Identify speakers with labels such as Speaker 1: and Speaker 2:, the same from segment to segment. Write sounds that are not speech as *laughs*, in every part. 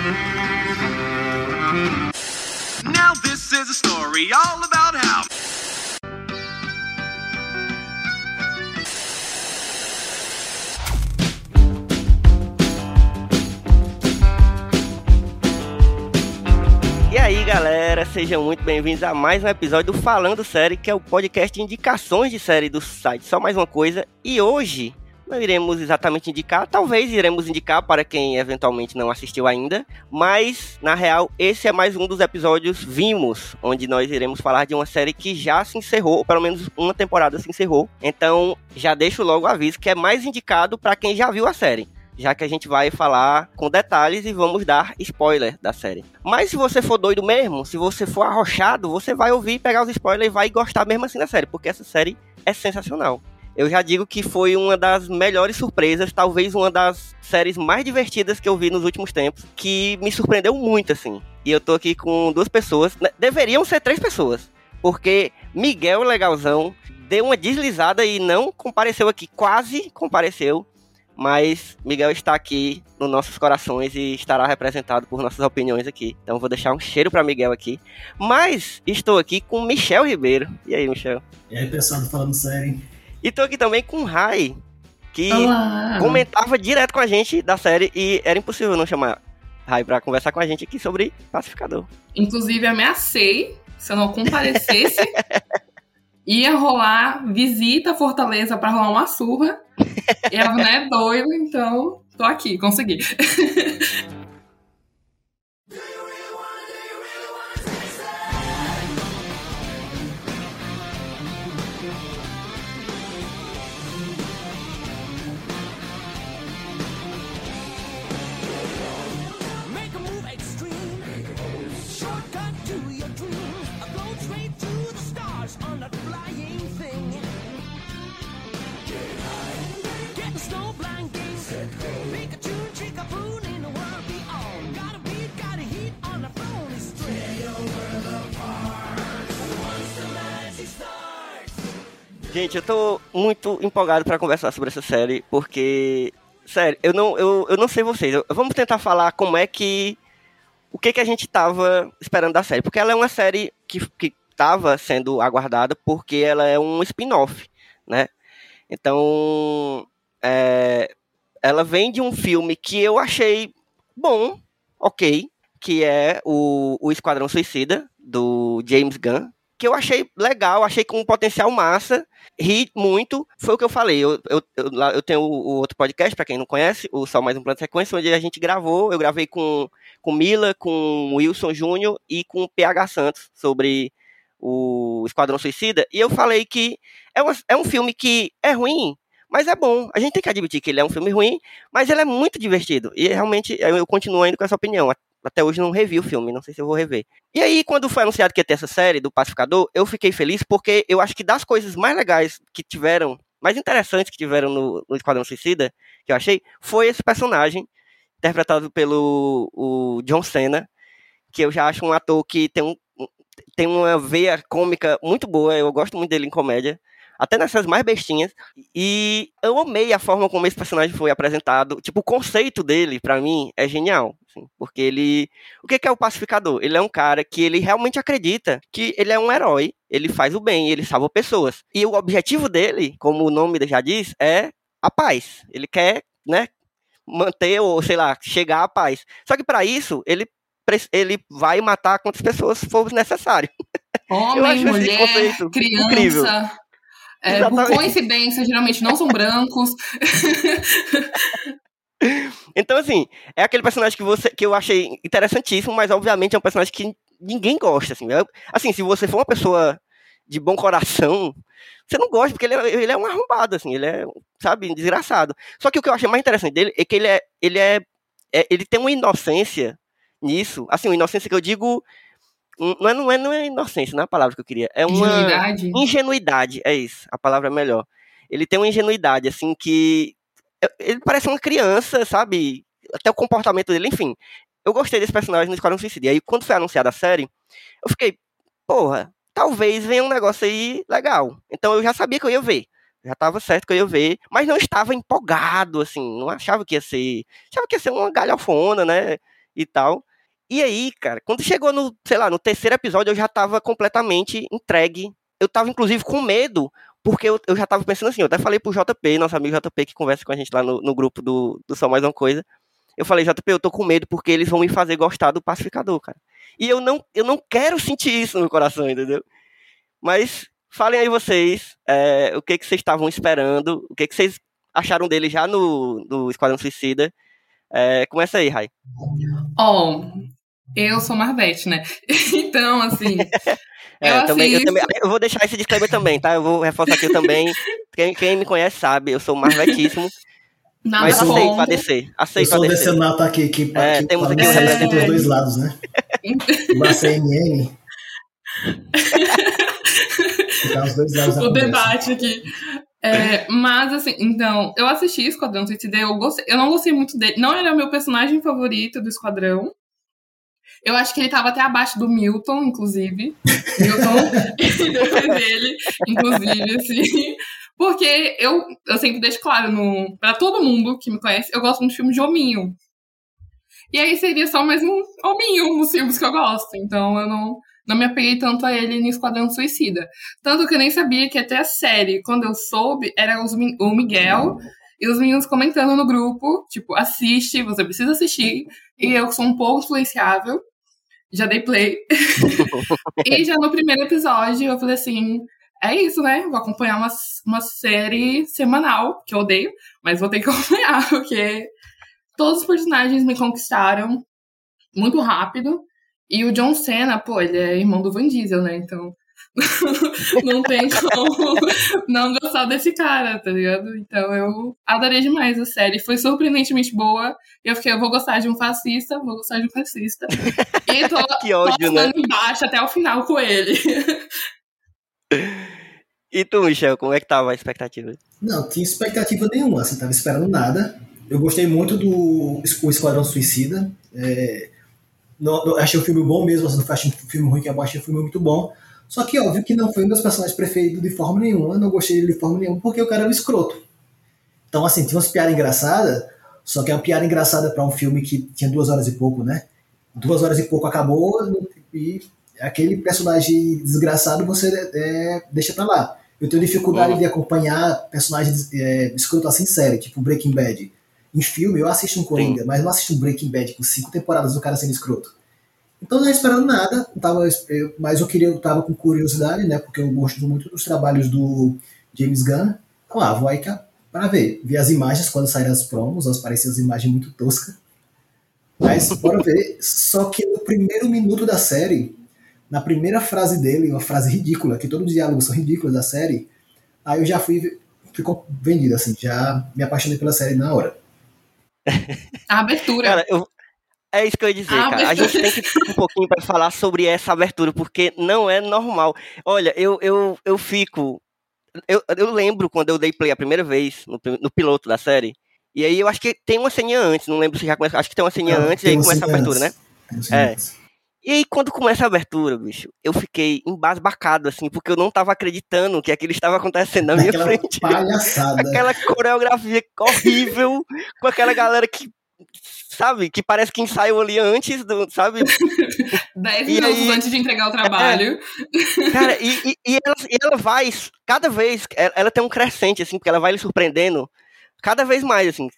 Speaker 1: Now this is a story all about how.
Speaker 2: E aí, galera, sejam muito bem-vindos a mais um episódio do Falando Série, que é o podcast de indicações de série do site Só Mais Uma Coisa. E hoje não iremos exatamente indicar, talvez iremos indicar para quem eventualmente não assistiu ainda, mas na real, esse é mais um dos episódios Vimos, onde nós iremos falar de uma série que já se encerrou, ou pelo menos uma temporada se encerrou. Então, já deixo logo o aviso que é mais indicado para quem já viu a série já que a gente vai falar com detalhes e vamos dar spoiler da série. Mas se você for doido mesmo, se você for arrochado, você vai ouvir, pegar os spoilers e vai gostar mesmo assim da série, porque essa série é sensacional. Eu já digo que foi uma das melhores surpresas, talvez uma das séries mais divertidas que eu vi nos últimos tempos, que me surpreendeu muito, assim. E eu tô aqui com duas pessoas, né, deveriam ser três pessoas, porque Miguel Legalzão deu uma deslizada e não compareceu aqui, quase compareceu, mas Miguel está aqui nos nossos corações e estará representado por nossas opiniões aqui. Então vou deixar um cheiro para Miguel aqui. Mas estou aqui com Michel Ribeiro. E aí, Michel?
Speaker 3: E aí, pessoal, falando sério.
Speaker 2: E estou aqui também com Rai, que
Speaker 4: Olá.
Speaker 2: comentava direto com a gente da série e era impossível não chamar Rai para conversar com a gente aqui sobre Pacificador.
Speaker 4: Inclusive, ameacei, se eu não comparecesse, *laughs* ia rolar visita à Fortaleza pra rolar uma surra. E ela não é doida, então tô aqui, consegui. *laughs*
Speaker 2: Gente, eu tô muito empolgado para conversar sobre essa série, porque, sério, eu não, eu, eu não sei vocês. Eu- vamos tentar falar como é que. O que que a gente tava esperando da série. Porque ela é uma série que, que tava sendo aguardada porque ela é um spin-off, né? Então. é, ela vem de um filme que eu achei bom, ok, que é o, o Esquadrão Suicida, do James Gunn. Que eu achei legal, achei com um potencial massa ri muito. Foi o que eu falei. Eu, eu, eu, eu tenho o, o outro podcast, pra quem não conhece, o Só Mais Um Plano de Sequência, onde a gente gravou. Eu gravei com, com Mila, com Wilson Júnior e com PH Santos sobre o Esquadrão Suicida. E eu falei que é, uma- é um filme que é ruim, mas é bom. A gente tem que admitir que ele é um filme ruim, mas ele é muito divertido. E realmente eu, continuo ainda com essa opinião. Até hoje não revi o filme, não sei se eu vou rever. E aí, quando foi anunciado que ia ter essa série do Pacificador, eu fiquei feliz porque eu acho que das coisas mais legais que tiveram, mais interessantes que tiveram no, no Esquadrão Suicida, que eu achei, foi esse personagem, interpretado pelo o John Cena, que eu já acho um ator que tem, um, tem uma veia cômica muito boa, eu gosto muito dele em comédia. Até nessas mais bestinhas. E eu amei a forma como esse personagem foi apresentado. Tipo, o conceito dele, pra mim, é genial. assim, porque ele. O que é o pacificador? Ele é um cara que ele realmente acredita que ele é um herói, ele faz o bem, ele salva pessoas. E o objetivo dele, como o nome já diz, é a paz. Ele quer, né, manter ou sei lá, chegar à paz. Só que para isso, ele ele vai matar quantas pessoas for necessário. *laughs*
Speaker 4: Homem, mulher, criança.
Speaker 2: incrível.
Speaker 4: É, por coincidência, geralmente não são brancos. *laughs*
Speaker 2: Então, assim, é aquele personagem que, você, que eu achei interessantíssimo, mas obviamente é um personagem que ninguém gosta. Assim, Eu- assim se você for uma pessoa de bom coração, você não gosta, porque ele é, ele é um arrombado, assim, ele é, sabe, desgraçado. Só que o que eu achei mais interessante dele é que ele é. Ele, é, é- ele tem uma inocência nisso. Assim, uma inocência que eu digo. Não é, não é, não é inocência, não é a palavra que eu queria. É uma.
Speaker 4: Ingenuidade.
Speaker 2: Ingenuidade, é isso, a palavra é melhor. Ele tem uma ingenuidade, assim, que. Ele parece uma criança, sabe? Até o comportamento dele, enfim. Eu gostei desse personagem no Esquadrão Suicida. E aí, quando foi anunciada a série, eu fiquei, porra, talvez venha um negócio aí legal. Então eu já sabia que eu ia ver. Já tava certo que eu ia ver, mas não estava empolgado, assim, não achava que ia ser. Achava que ia ser uma galhofona, né? e tal. E aí, cara, quando chegou no, sei lá, no terceiro episódio, eu já tava completamente entregue. Eu tava, inclusive, com medo, porque eu, eu já tava pensando assim, eu até falei pro JP, nosso amigo JP, que conversa com a gente lá no, no grupo do, do Só Mais Uma Coisa. Eu falei, JP, eu tô com medo porque eles vão me fazer gostar do pacificador, cara. E eu não, eu não quero sentir isso no meu coração, entendeu? Mas falem aí vocês é, o que, que vocês estavam esperando, o que, que vocês acharam dele já no, no Esquadrão Suicida. É, começa aí, Rai.
Speaker 4: Ó, eu sou Marvete, né? *laughs* Então, assim.
Speaker 2: É,
Speaker 4: eu
Speaker 2: também, eu,
Speaker 4: assisto-
Speaker 2: também, eu vou deixar esse disclaimer também, tá? Eu vou reforçar aqui também. *laughs* Quem, quem me conhece sabe, eu sou marvetíssimo,
Speaker 4: Nada
Speaker 2: mas aceito
Speaker 4: contra.
Speaker 2: a.
Speaker 3: Eu
Speaker 2: Aceito a
Speaker 3: sou no ataque aqui para
Speaker 2: É,
Speaker 3: que
Speaker 2: temos aqui
Speaker 4: um
Speaker 3: representa os
Speaker 4: representante.
Speaker 3: dois lados, né? *laughs* O CNN. Ficar os dois lados
Speaker 4: o debate aqui. É, mas assim, então, eu assisti Esquadrão Suicida, eu gostei, eu não gostei muito dele. Não era o meu personagem favorito do Esquadrão. Eu acho que ele tava até abaixo do Milton, inclusive. Milton *laughs* dele, inclusive, assim. Porque eu, eu sempre deixo claro no, pra todo mundo que me conhece, eu gosto muito de filme de hominho. E aí seria só mais um hominho nos filmes que eu gosto. Então eu não, não me apeguei tanto a ele no Esquadrão Suicida. Tanto que eu nem sabia que até a série, quando eu soube, era os, o Miguel e os meninos comentando no grupo, tipo, assiste, você precisa assistir. E eu sou um pouco influenciável, já dei play. *laughs* e já no primeiro episódio eu falei assim: é isso, né? Vou acompanhar uma, uma série semanal, que eu odeio, mas vou ter que *laughs* acompanhar, porque todos os personagens me conquistaram muito rápido. E o John Cena, pô, ele é irmão do Van Diesel, né? Então. *laughs* não tem como não gostar desse cara, tá ligado? Então eu adorei demais a série. Foi surpreendentemente boa. Eu fiquei, eu vou gostar de um fascista, vou gostar de um fascista. E tô, *laughs*
Speaker 2: Que
Speaker 4: tô
Speaker 2: ódio, né?
Speaker 4: embaixo até o final com ele. *laughs*
Speaker 2: E tu, Michel, como é que tava a expectativa?
Speaker 3: Não, tinha expectativa nenhuma, assim, tava esperando nada. Eu gostei muito do o Esquadrão Suicida. É, não, não- achei o filme bom mesmo, assim, não achei um filme ruim, que eu achei o filme muito bom. Só que, óbvio, que não foi um dos personagens preferidos de forma nenhuma, não gostei dele de forma nenhuma, porque o cara era um escroto. Então, assim, tinha umas piadas engraçadas, só que é uma piada engraçada para um filme que tinha duas horas e pouco, né? Duas horas e pouco acabou e aquele personagem desgraçado você é, deixa pra lá. Eu tenho dificuldade de acompanhar personagens é, escroto assim em série, tipo Breaking Bad. Em filme, eu assisto um Coringa, mas não assisto um Breaking Bad com cinco temporadas do cara sendo escroto. Então não estava esperando nada, tava, eu- mas eu queria, eu tava com curiosidade, né? Porque eu gosto muito dos trabalhos do James Gunn. Então, ah, vou aí cá para ver. Vi as imagens quando saíram as promos, elas pareciam as imagens muito toscas. Mas bora ver. Só que no primeiro minuto da série, na primeira frase dele, uma frase ridícula, que todos os diálogos são ridículos da série, aí eu já fui ficou vendido assim, já me apaixonei pela série na hora. *laughs*
Speaker 4: A abertura.
Speaker 2: Cara, eu, é isso que eu ia dizer,
Speaker 4: Ah,
Speaker 2: cara. A gente *laughs* tem que ficar um pouquinho pra falar sobre essa abertura, porque não é normal. Olha, eu, eu, eu fico. Eu, eu lembro quando eu dei play a primeira vez no, no piloto da série. E aí eu acho que tem uma ceninha antes, não lembro se já começa. Acho que tem uma ceninha
Speaker 3: Não,
Speaker 2: antes e aí começa a abertura, né? É. E aí, quando começa a abertura, bicho, eu fiquei embasbacado, assim, porque eu não tava acreditando que aquilo estava acontecendo na minha
Speaker 3: Aquela
Speaker 2: frente.
Speaker 3: palhaçada. *laughs*
Speaker 2: Aquela coreografia horrível, com aquela galera que, sabe, que parece que ensaiou ali antes, do, sabe? *laughs*
Speaker 4: Dez
Speaker 2: E
Speaker 4: minutos
Speaker 2: aí-
Speaker 4: antes de entregar o trabalho.
Speaker 2: Cara, e, e, e ela, e ela vai, cada vez, ela, ela tem um crescente, assim, porque ela vai lhe surpreendendo cada vez mais, assim.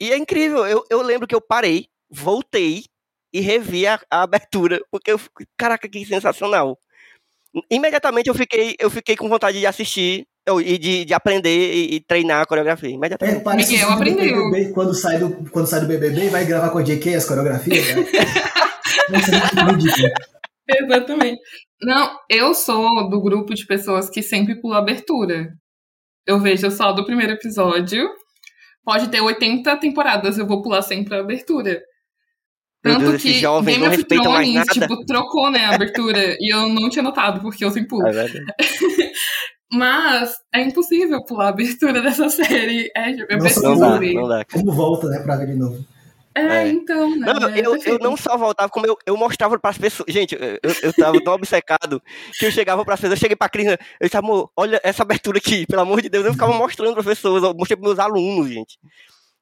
Speaker 2: E é incrível, eu, eu lembro que eu parei, voltei e revi a, a abertura, porque eu, caraca, que sensacional. Imediatamente eu fiquei, eu fiquei com vontade de assistir e de, de aprender e, e treinar a coreografia.
Speaker 3: É,
Speaker 2: Imediatamente.
Speaker 3: parece
Speaker 4: Miguel
Speaker 3: do
Speaker 4: aprendeu.
Speaker 3: BBB, quando sai do quando sai do BBB e vai gravar com a JK as coreografias. *laughs* Nossa, é.
Speaker 4: Exatamente. Não, eu sou do grupo de pessoas que sempre pula abertura. Eu vejo só do primeiro episódio. Pode ter 80 temporadas, eu vou pular sempre a abertura.
Speaker 2: Meu
Speaker 4: Tanto
Speaker 2: Deus,
Speaker 4: que
Speaker 2: jovens
Speaker 4: Game of Thrones, tipo, trocou, né, a abertura. e eu não tinha notado, porque eu sempre pulo.
Speaker 2: É verdade. *laughs*
Speaker 4: Mas é impossível pular a abertura *laughs* dessa série. É, eu
Speaker 3: Nossa,
Speaker 4: preciso
Speaker 2: Não dá,
Speaker 4: ver.
Speaker 2: não dá.
Speaker 3: Como volta, né, pra ver de novo.
Speaker 4: É,
Speaker 2: É.
Speaker 4: então, né?
Speaker 2: Não,
Speaker 4: é
Speaker 2: eu, eu não só voltava, como eu, eu mostrava pras pessoas. Gente, eu, eu, eu tava tão obcecado que eu chegava pras pessoas, eu cheguei pra Cris, eu disse, amor, olha essa abertura aqui, pelo amor de Deus, eu ficava mostrando pras pessoas, eu mostrei pros meus alunos, gente.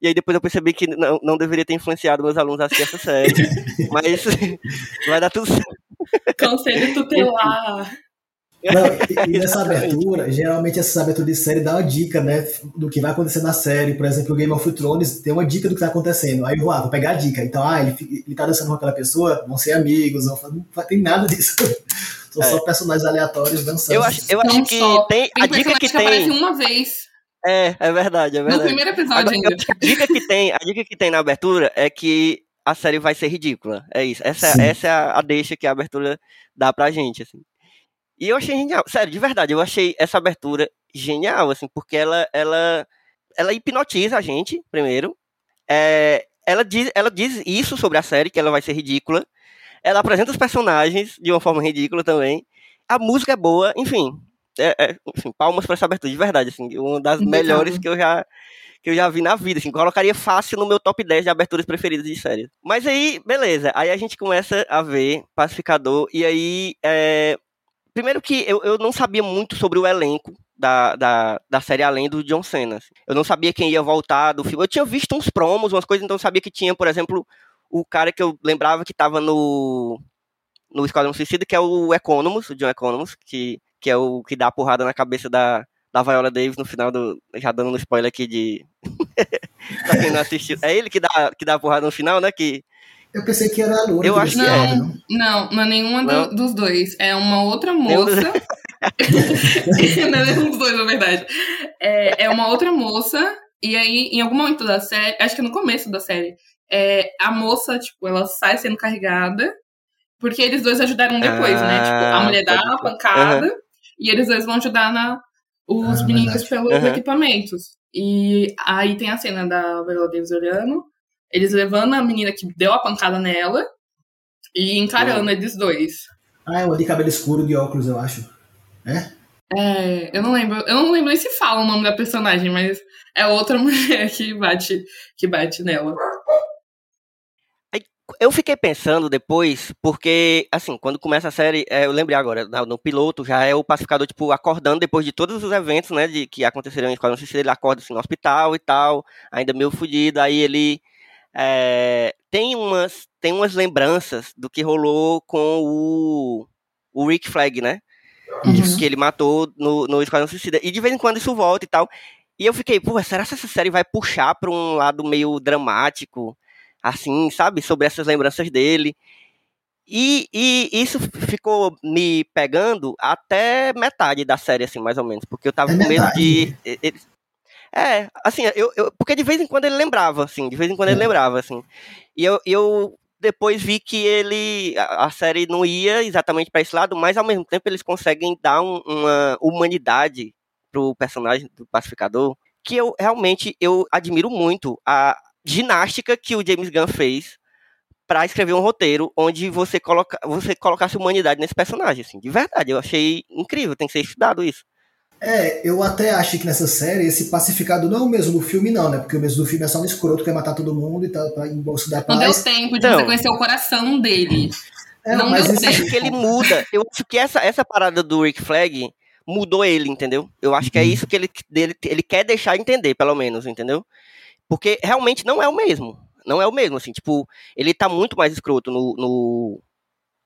Speaker 2: E aí depois eu percebi que não, não deveria ter influenciado meus alunos a assistir essa série. *laughs* Mas *laughs* vai dar tudo certo.
Speaker 4: Conselho tutelar.
Speaker 3: Não, e, e *laughs* nessa abertura, geralmente essa abertura de série dá uma dica, né? Do que vai acontecer na série. Por exemplo, o Game of Thrones tem uma dica do que tá acontecendo. Aí eu vou, ah, vou pegar a dica. Então, ah, ele, ele tá dançando com aquela pessoa, vão ser amigos. Vão, não tem nada disso. *laughs* São só personagens aleatórios dançando.
Speaker 2: Eu acho, eu acho
Speaker 4: Não
Speaker 2: que
Speaker 4: só.
Speaker 2: tem.
Speaker 4: Tem
Speaker 2: A dica que
Speaker 4: que aparece
Speaker 2: tem.
Speaker 4: uma vez.
Speaker 2: É, é verdade, é
Speaker 4: No
Speaker 2: verdade.
Speaker 4: primeiro episódio
Speaker 2: Agora,
Speaker 4: ainda. *laughs*
Speaker 2: a dica que tem, a dica que tem na abertura é que a série vai ser ridícula. É isso. Essa,
Speaker 3: Sim.
Speaker 2: essa é a, a deixa que a abertura dá pra gente, assim. E eu achei genial. Sério, de verdade, eu achei essa abertura genial, assim, porque ela, ela, ela hipnotiza a gente, primeiro. É, ela, diz, ela diz isso sobre a série, que ela vai ser ridícula. Ela apresenta os personagens de uma forma ridícula também. A música é boa, enfim. É, é, enfim, palmas pra essa abertura, de verdade, assim. Uma das melhores que eu já que eu já vi na vida, assim, colocaria fácil no meu top 10 de aberturas preferidas de séries. Mas aí, beleza, aí a gente começa a ver Pacificador, e aí, é... primeiro que eu, eu não sabia muito sobre o elenco da, da, da série além do John Cena. assim. Eu não sabia quem ia voltar do filme, eu tinha visto uns promos, umas coisas, então eu sabia que tinha, por exemplo, o cara que eu lembrava que tava no, no Esquadrão Suicida, que é o Economus, o John Economus, que, que é o que dá a porrada na cabeça da, da Viola Davis no final do. Já dando um spoiler aqui de. *laughs* pra quem não assistiu. É ele que dá, que dá a porrada no final, né? Que.
Speaker 3: Eu pensei que era a Loura.
Speaker 2: Eu acho que
Speaker 3: descia,
Speaker 4: é.
Speaker 3: não?
Speaker 4: Não, não é nenhuma do-
Speaker 2: Não?
Speaker 4: dos dois. É uma outra moça. *laughs* não é nenhum dos dois, na verdade. É, é uma outra moça. E aí, em algum momento da série, acho que no começo da série, é, a moça, tipo, ela sai sendo carregada. Porque eles dois ajudaram depois, né? Tipo, a
Speaker 2: Ah,
Speaker 4: mulher dá
Speaker 2: pode
Speaker 4: a
Speaker 2: crer.
Speaker 4: pancada e eles dois vão ajudar na, os
Speaker 3: Ah,
Speaker 4: meninos
Speaker 3: verdade.
Speaker 4: pelos
Speaker 2: Aham.
Speaker 4: equipamentos. E aí tem a cena da Viola Davis olhando, eles levando a menina que deu a pancada nela e encarando eles dois.
Speaker 3: Ah, é uma de cabelo escuro de óculos, eu acho. É?
Speaker 4: É, eu não lembro, eu não lembro nem se fala o nome da personagem, mas é outra *laughs* mulher que bate, que bate nela.
Speaker 2: Eu fiquei pensando depois, porque, assim, quando começa a série, é, eu lembrei agora, no, no piloto já é o pacificador, tipo, acordando depois de todos os eventos, né, de, que aconteceram em Esquadrão Suicida, ele acorda, assim, no hospital e tal, ainda meio fudido, aí ele é, tem, umas, tem umas lembranças do que rolou com o, o Rick Flag, né,
Speaker 3: Isso.
Speaker 2: que ele matou no, no Esquadrão Suicida. E de vez em quando isso volta e tal. E eu fiquei, pô, será que essa série vai puxar pra um lado meio dramático, assim, sabe? Sobre essas lembranças dele. E, e isso ficou me pegando até metade da série, assim, mais ou menos. Porque eu tava
Speaker 3: É
Speaker 2: com medo de. eles- É, assim, eu, eu- porque de vez em quando ele lembrava, assim, de vez em quando ele
Speaker 3: É.
Speaker 2: lembrava, assim. E eu, eu depois vi que ele a, a série não ia exatamente para esse lado, mas ao mesmo tempo eles conseguem dar um- uma humanidade pro personagem do pacificador, que eu realmente eu admiro muito a ginástica que o James Gunn fez para escrever um roteiro onde você coloca você colocasse humanidade nesse personagem, assim, de verdade, eu achei incrível, tem que ser estudado isso.
Speaker 3: É, eu até acho que nessa série esse pacificado não é o mesmo do filme, não, né? Porque o mesmo do filme é só um escroto que quer matar todo mundo e tal, pra em bolso da
Speaker 4: Não deu
Speaker 3: paz.
Speaker 4: tempo de
Speaker 2: Então.
Speaker 4: você conhecer o coração dele.
Speaker 3: É,
Speaker 4: não
Speaker 3: mas
Speaker 4: deu tempo.
Speaker 2: acho que ele muda. Eu acho que essa, essa parada do Rick Flag mudou ele, entendeu? Eu acho que é
Speaker 3: Uhum.
Speaker 2: isso que ele, dele, ele quer deixar entender, pelo menos, entendeu? Porque realmente não é o mesmo. Não é o mesmo, assim, tipo, ele tá muito mais escroto no, no,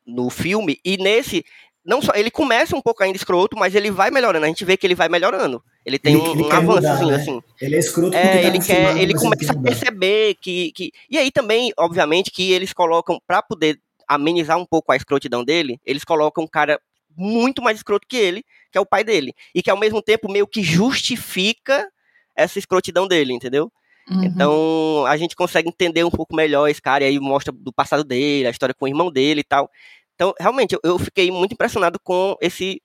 Speaker 2: no filme, e nesse, não só, ele começa um pouco ainda escroto, mas ele vai melhorando, a gente vê que ele vai melhorando. Ele tem
Speaker 3: Ele-
Speaker 2: um,
Speaker 3: ele
Speaker 2: um
Speaker 3: quer
Speaker 2: avançozinho,
Speaker 3: mudar, né?
Speaker 2: assim.
Speaker 3: Ele é escroto porque
Speaker 2: É,
Speaker 3: tá
Speaker 2: ele quer, ele começa a perceber que, que. E aí também, obviamente, que eles colocam, pra poder amenizar um pouco a escrotidão dele, eles colocam um cara muito mais escroto que ele, que é o pai dele. E que ao mesmo tempo meio que justifica essa escrotidão dele, entendeu?
Speaker 4: Uhum.
Speaker 2: Então a gente consegue entender um pouco melhor esse cara, e aí mostra do passado dele, a história com o irmão dele e tal. Então, realmente, eu, fiquei muito impressionado com esse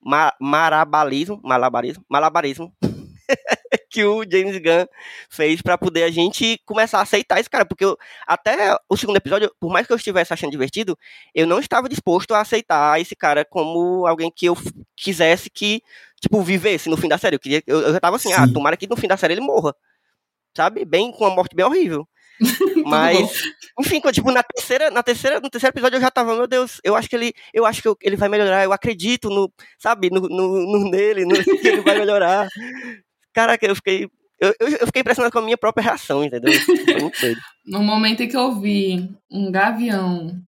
Speaker 2: ma marabalismo, malabarismo, malabarismo *laughs* que o James Gunn fez pra poder a gente começar a aceitar esse cara, porque eu- até o segundo episódio, por mais que eu estivesse achando divertido, eu não estava disposto a aceitar esse cara como alguém que eu quisesse que, tipo, vivesse no fim da série. Eu, queria, eu, eu já tava assim, ah,
Speaker 3: Sim.
Speaker 2: tomara que no fim da série ele morra. Sabe? Bem, com uma morte bem horrível. *laughs* Mas, enfim, tipo, na terceira, na terceira, no terceiro episódio eu já tava, meu Deus, eu acho que ele, eu acho que ele vai melhorar, eu acredito no, sabe, no, no, no nele, no, que ele vai melhorar. *laughs* Caraca, eu fiquei Eu, eu, fiquei impressionado com a minha própria reação, entendeu? *laughs*
Speaker 4: No momento em que eu vi um gavião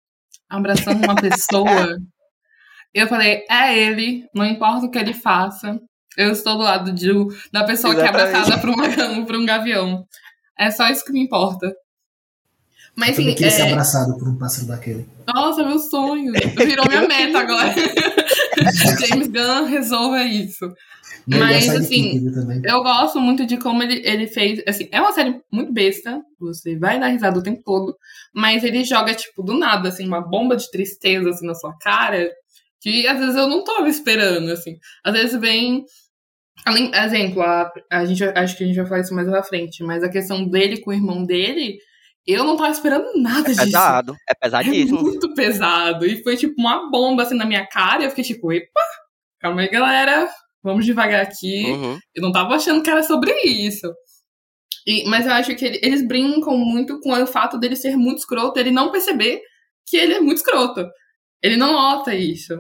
Speaker 4: abraçando uma pessoa, eu falei, é ele, não importa o que ele faça, eu estou do lado de, da pessoa que é
Speaker 2: Exatamente.
Speaker 4: abraçada por, uma, por um gavião. É só isso que me importa. Mas
Speaker 3: Eu
Speaker 4: assim,
Speaker 3: queria ser
Speaker 4: é...
Speaker 3: abraçado por um pássaro daquele.
Speaker 4: nossa, meu sonho. Virou minha *laughs* meta agora. *laughs* James Gunn, resolva isso.
Speaker 3: E ele
Speaker 4: Mas,
Speaker 3: é
Speaker 4: assim. Eu gosto muito de como ele, ele fez. Assim, é uma série muito besta. Você vai dar risada o tempo todo. Mas ele joga, tipo, do nada, assim, uma bomba de tristeza assim, na sua cara. Que às vezes eu não tava esperando, assim. Às vezes vem. Além, exemplo, a, a gente, acho que a gente vai falar isso mais pra frente, mas a questão dele com o irmão dele, eu não tava esperando nada
Speaker 2: É
Speaker 4: disso.
Speaker 2: pesado, é
Speaker 4: É
Speaker 2: pesadíssimo.
Speaker 4: muito pesado. E foi tipo uma bomba assim na minha cara. E eu fiquei tipo, epa, calma aí, galera. Vamos devagar aqui.
Speaker 2: Uhum.
Speaker 4: Eu não tava achando que era sobre isso. E- mas eu acho que ele- eles brincam muito com o fato dele ser muito escroto, ele não perceber que ele é muito escroto. Ele não nota isso.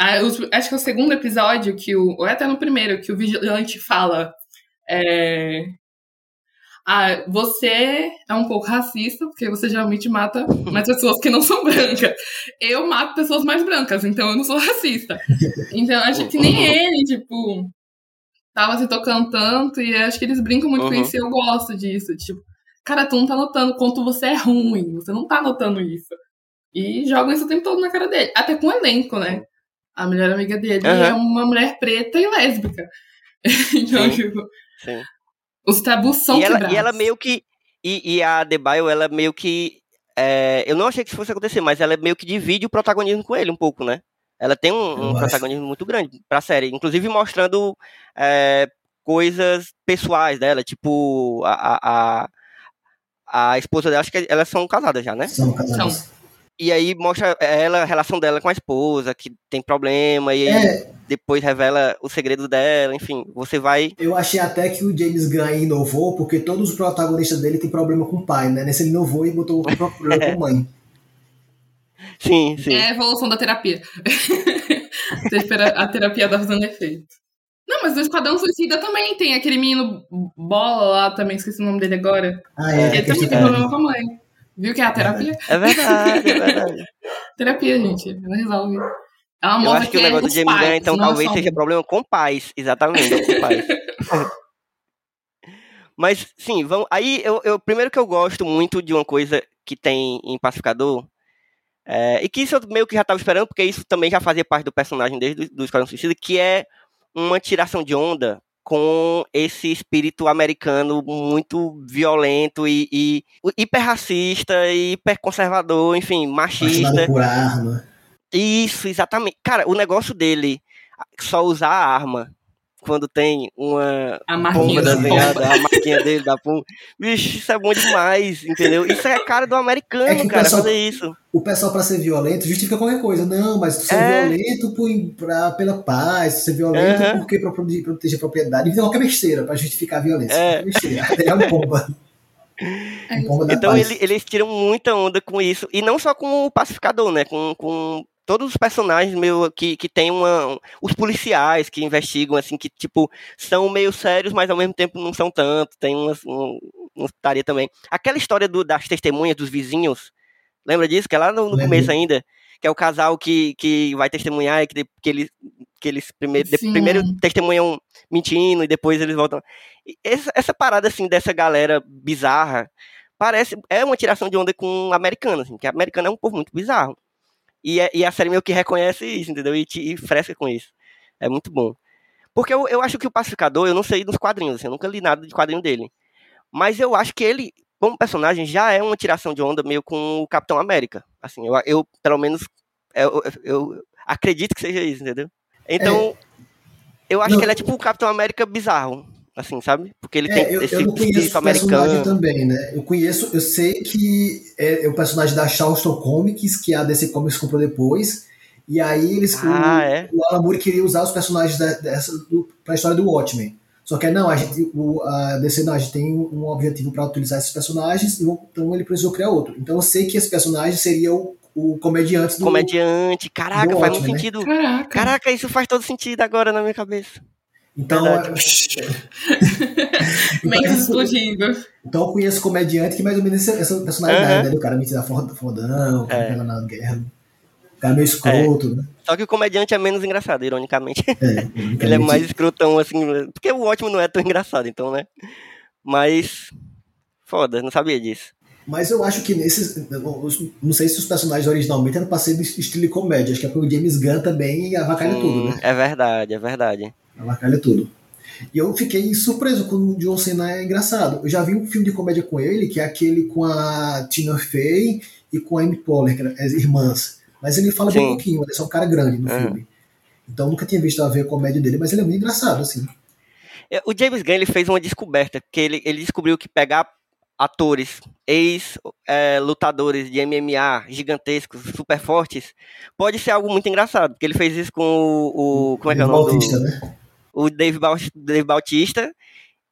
Speaker 4: Acho que é o segundo episódio que o. Ou é até no primeiro, que o vigilante fala. É, ah, você é um pouco racista, porque você geralmente mata *laughs* mais pessoas que não são brancas. Eu mato pessoas mais brancas, então eu não sou racista. Então acho que nem ele, tipo, tava se tocando tanto, e acho que eles brincam muito com
Speaker 2: Uhum.
Speaker 4: isso e eu gosto disso. Tipo, cara, tu não tá notando quanto você é ruim, você não tá notando isso. E jogam isso o tempo todo na cara dele. Até com o elenco, né? A melhor amiga dele
Speaker 2: Uhum.
Speaker 4: é uma mulher preta e lésbica. *laughs* então,
Speaker 2: Sim.
Speaker 4: tipo,
Speaker 2: Sim.
Speaker 4: os tabus são
Speaker 2: E ela, e ela meio que. E, e a Debaio, ela meio que. é, eu não achei que isso fosse acontecer, mas ela meio que divide o protagonismo com ele um pouco, né? Ela tem um, um protagonismo muito grande pra série, inclusive mostrando é, coisas pessoais dela, tipo a, a, a, a esposa dela, acho que elas são casadas já, né?
Speaker 3: São casados.
Speaker 2: E aí mostra ela, a relação dela com a esposa, que tem problema, e aí
Speaker 3: É,
Speaker 2: depois revela o segredo dela, enfim, você vai.
Speaker 3: eu achei até que o James Gunn inovou, porque todos os protagonistas dele têm problema com o pai, né? Nesse ele inovou e botou o problema com a mãe.
Speaker 2: Sim, sim.
Speaker 4: É a evolução da terapia. *laughs* Você espera a terapia tá fazendo efeito. Não, mas o Esquadrão Suicida também tem aquele menino bola lá também, esqueci o nome dele agora.
Speaker 3: Ah, é,
Speaker 4: que
Speaker 3: a
Speaker 4: também tem problema com a mãe. Viu que é a terapia?
Speaker 2: É verdade, é verdade. *laughs*
Speaker 4: Terapia, gente. Ela resolve. Ela
Speaker 2: Eu
Speaker 4: mostra
Speaker 2: acho que o negócio do James Gunn, então,
Speaker 4: não
Speaker 2: talvez
Speaker 4: são-
Speaker 2: seja problema com pais. Exatamente, com pais. *laughs* Mas, sim, vamos. Aí, eu, eu, primeiro que eu gosto muito de uma coisa que tem em Pacificador, é, e que isso eu meio que já estava esperando, porque isso também já fazia parte do personagem desde do, do Esquadrão Suicida, que é uma tiração de onda com esse espírito americano muito violento e, e hiper racista, e hiper conservador, enfim, machista.
Speaker 3: Por arma.
Speaker 2: Isso, exatamente. Cara, o negócio dele só usar a arma quando tem uma
Speaker 4: A
Speaker 2: pomba
Speaker 4: da
Speaker 2: desenhada,
Speaker 4: pomba.
Speaker 2: a marquinha dele da pomba. Bicho, isso é bom demais, entendeu? Isso é a cara do americano,
Speaker 3: É
Speaker 2: cara,
Speaker 3: pessoal-
Speaker 2: fazer isso.
Speaker 3: O pessoal, pra ser violento, justifica qualquer coisa. Não, mas tu ser
Speaker 2: É.
Speaker 3: violento por, pra, pela paz, tu ser violento
Speaker 2: Aham.
Speaker 3: porque pra proteger, proteger a propriedade. Então, qualquer besteira pra justificar a violência.
Speaker 2: É.
Speaker 3: Besteira. É uma bomba.
Speaker 4: É
Speaker 3: Um bomba da
Speaker 2: Então ele- eles tiram muita onda com isso. E não só com o pacificador, né? Com, com todos os personagens meio que, que tem uma. Os policiais que investigam, assim, que, tipo, são meio sérios, mas ao mesmo tempo não são tanto. Tem umas, um, putaria também. Aquela história do- das testemunhas, dos vizinhos. Lembra disso? Que é lá no, no começo ainda. Que é o casal que, que vai testemunhar e que, que eles, que eles primeiro, de- primeiro testemunham mentindo e depois eles voltam. Essa, essa parada, assim, dessa galera bizarra parece é uma tiração de onda com o americano, assim, que americano é um povo muito bizarro. E, é- e a série meio que reconhece isso, entendeu? E, te, e fresca com isso. É muito bom. Porque eu, eu acho que o Pacificador, eu não sei dos quadrinhos, assim, eu nunca li nada de quadrinho dele. Mas eu acho que ele, como personagem, já é uma tiração de onda meio com o Capitão América. Assim, eu, eu pelo menos, eu, eu- acredito que seja isso, entendeu? Então, eu acho
Speaker 3: Não.
Speaker 2: que ele é tipo o Capitão América bizarro, assim, sabe? Porque ele
Speaker 3: É,
Speaker 2: tem
Speaker 3: eu,
Speaker 2: esse
Speaker 3: eu não conheço
Speaker 2: espírito
Speaker 3: o personagem
Speaker 2: americano.
Speaker 3: também, né? Eu conheço, eu sei que é, é o personagem da Charleston Comics, que a DC Comics comprou depois. E aí eles.
Speaker 2: Ah,
Speaker 3: o,
Speaker 2: é?
Speaker 3: o Alan Moore queria usar os personagens da, dessa, do, pra história do Watchmen. Só que não, a gente, o, a DC não, a gente tem um objetivo para utilizar esses personagens, então ele precisou criar outro. Então eu sei que esse personagem seria o, o comediante do.
Speaker 2: Comediante, caraca,
Speaker 3: do
Speaker 2: faz
Speaker 3: Watchmen,
Speaker 2: muito
Speaker 3: né?
Speaker 2: sentido.
Speaker 4: Caraca.
Speaker 2: Caraca, isso faz todo sentido agora na minha cabeça.
Speaker 3: Então. *laughs*
Speaker 4: Mentes explodindo.
Speaker 3: Então eu conheço comediante que mais ou menos essa, essa personalidade,
Speaker 2: Aham.
Speaker 3: né? Do cara mentira fodão, fodão, o cara
Speaker 2: É.
Speaker 3: na guerra. O cara meio escroto, né?
Speaker 2: Só que o comediante é menos engraçado, ironicamente.
Speaker 3: É, *laughs*
Speaker 2: Ele é mais escrotão, assim, porque o ótimo não é tão engraçado, então, né? Mas. Foda, não sabia disso.
Speaker 3: Mas eu acho que nesses. Não sei se os personagens originalmente eram pra ser do estilo de comédia. Acho que é porque o James Gunn também avacalha tudo,
Speaker 2: Hum,
Speaker 3: né?
Speaker 2: É verdade, é verdade.
Speaker 3: Avacalha tudo. E eu fiquei surpreso quando o John Cena é engraçado. Eu já vi um filme de comédia com ele, que é aquele com a Tina Fey e com a Amy Poehler, que eram as irmãs. Mas ele fala bem
Speaker 2: Sim.
Speaker 3: pouquinho, ele é só um cara grande no
Speaker 2: Aham.
Speaker 3: filme. Então eu nunca tinha visto a ver a comédia dele, mas ele é muito engraçado, assim.
Speaker 2: É, O James Gunn ele fez uma descoberta, que ele, ele descobriu que pegar atores, ex-lutadores de MMA gigantescos, super fortes, pode ser algo muito engraçado. Porque ele fez isso com o. o- como é que é o nome?
Speaker 3: Bautista,
Speaker 2: do,
Speaker 3: né?
Speaker 2: O Dave, Baut- Dave Bautista.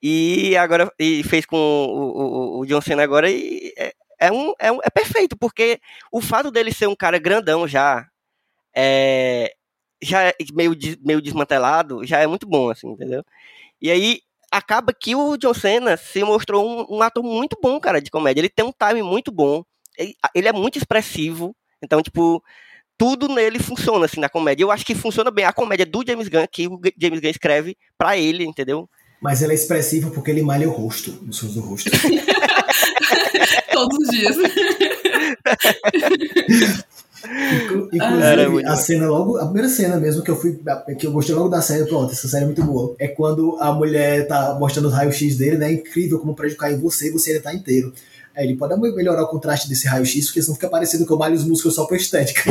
Speaker 2: E agora e fez com o, o, o John Cena agora e é, é um, é, um, é perfeito, porque o fato dele ser um cara grandão já, é, já é meio, meio desmantelado, já é muito bom, assim, entendeu? E aí acaba que o John Cena se mostrou um, um ator muito bom, cara, de comédia. Ele tem um time muito bom, ele, ele é muito expressivo, então, tipo, tudo nele funciona, assim, na comédia. Eu acho que funciona bem a comédia do James Gunn, que o James Gunn escreve pra ele, entendeu?
Speaker 3: Mas ele é expressivo porque ele malha o rosto, os sons do rosto. *laughs*
Speaker 4: Todos os dias.
Speaker 3: Inclusive,
Speaker 2: muito
Speaker 3: a cena logo, a primeira cena mesmo que eu fui, que eu gostei logo da série, pronto, essa série é muito boa. É quando a mulher tá mostrando os raios-x dele, né? É incrível como prejudicar em você e você ainda tá inteiro. Aí ele pode melhorar o contraste desse raio-x, porque senão fica parecendo que eu malho os músculos só pra estética. *laughs*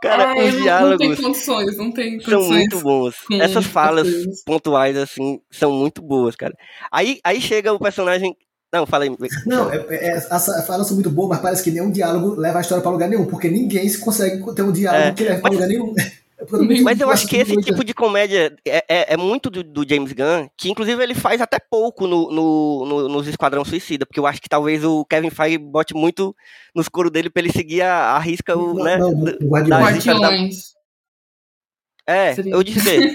Speaker 2: Cara,
Speaker 4: Ai,
Speaker 2: os
Speaker 4: não- Não
Speaker 2: diálogos
Speaker 4: tem condições, não tem
Speaker 2: são
Speaker 4: condições.
Speaker 2: muito bons.
Speaker 4: com
Speaker 2: Essas falas pontuais, assim, são muito boas, cara. Aí, aí chega o personagem. Não, falei.
Speaker 3: Não, é, é, as falas são muito boas, mas parece que nenhum diálogo leva a história pra lugar nenhum, porque ninguém se consegue ter um diálogo
Speaker 2: É,
Speaker 3: que leve pra lugar nenhum. *laughs*
Speaker 2: Mas eu acho que esse
Speaker 3: muito-
Speaker 2: tipo de comédia é, é, é muito do, do James Gunn, que inclusive ele faz até pouco no, no, no- nos Esquadrão Suicida, porque eu acho que talvez o Kevin Feige bote muito nos coros dele pra ele seguir a, a risca, o,
Speaker 3: Não,
Speaker 2: né?
Speaker 3: não, no-
Speaker 2: d-
Speaker 3: no Guardiões.
Speaker 2: da-. É,
Speaker 4: Seria.
Speaker 2: eu disse.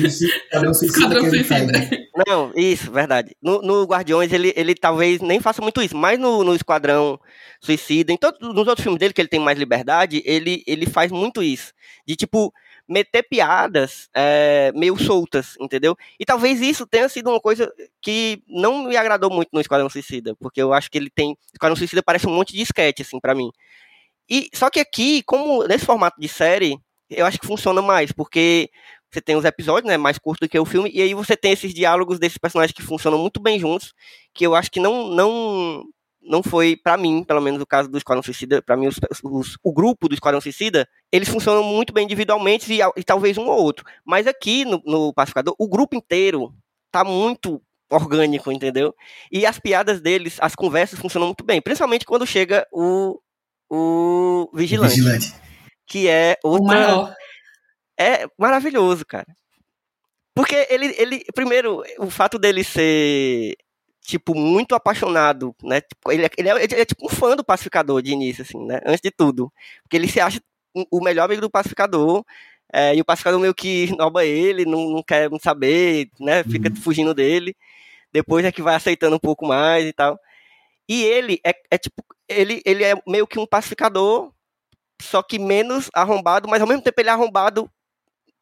Speaker 3: Disse, *laughs* Esquadrão Suicida.
Speaker 2: Não, isso, verdade. No, no Guardiões, ele, ele talvez nem faça muito isso, mas no, no Esquadrão Suicida, em todos nos outros filmes dele, que ele tem mais liberdade, ele, ele faz muito isso. De, tipo, meter piadas é, meio soltas, entendeu? E talvez isso tenha sido uma coisa que não me agradou muito no Esquadrão Suicida, porque eu acho que ele tem... Esquadrão Suicida parece um monte de sketch, assim, pra mim. E, só que aqui, como nesse formato de série, eu acho que funciona mais, porque você tem os episódios, né, mais curto do que o filme, e aí você tem esses diálogos desses personagens que funcionam muito bem juntos, que eu acho que não não não foi pra mim, pelo menos no caso do Esquadrão Suicida, pra mim os, os- o grupo do Esquadrão Suicida, eles funcionam muito bem individualmente e, e talvez um ou outro, mas aqui no, no Pacificador, o grupo inteiro tá muito orgânico, entendeu? E as piadas deles, as conversas funcionam muito bem, principalmente quando chega o o vigilante,
Speaker 3: Vigilante.
Speaker 2: que é
Speaker 4: O
Speaker 2: outra
Speaker 4: maior.
Speaker 2: é maravilhoso, cara. Porque ele, ele, primeiro, o fato dele ser, tipo, muito apaixonado, né? Tipo, Ele, é- ele, é, ele é tipo um fã do pacificador de início, assim, né? Antes de tudo. Porque ele se acha o- melhor amigo do pacificador, é, e o pacificador meio que esnoba ele, não, não quer saber, né? Fica
Speaker 3: Uhum.
Speaker 2: fugindo dele. Depois é que vai aceitando um pouco mais e tal. E ele é, é tipo, ele, ele é meio que um pacificador, só que menos arrombado, mas ao mesmo tempo ele é arrombado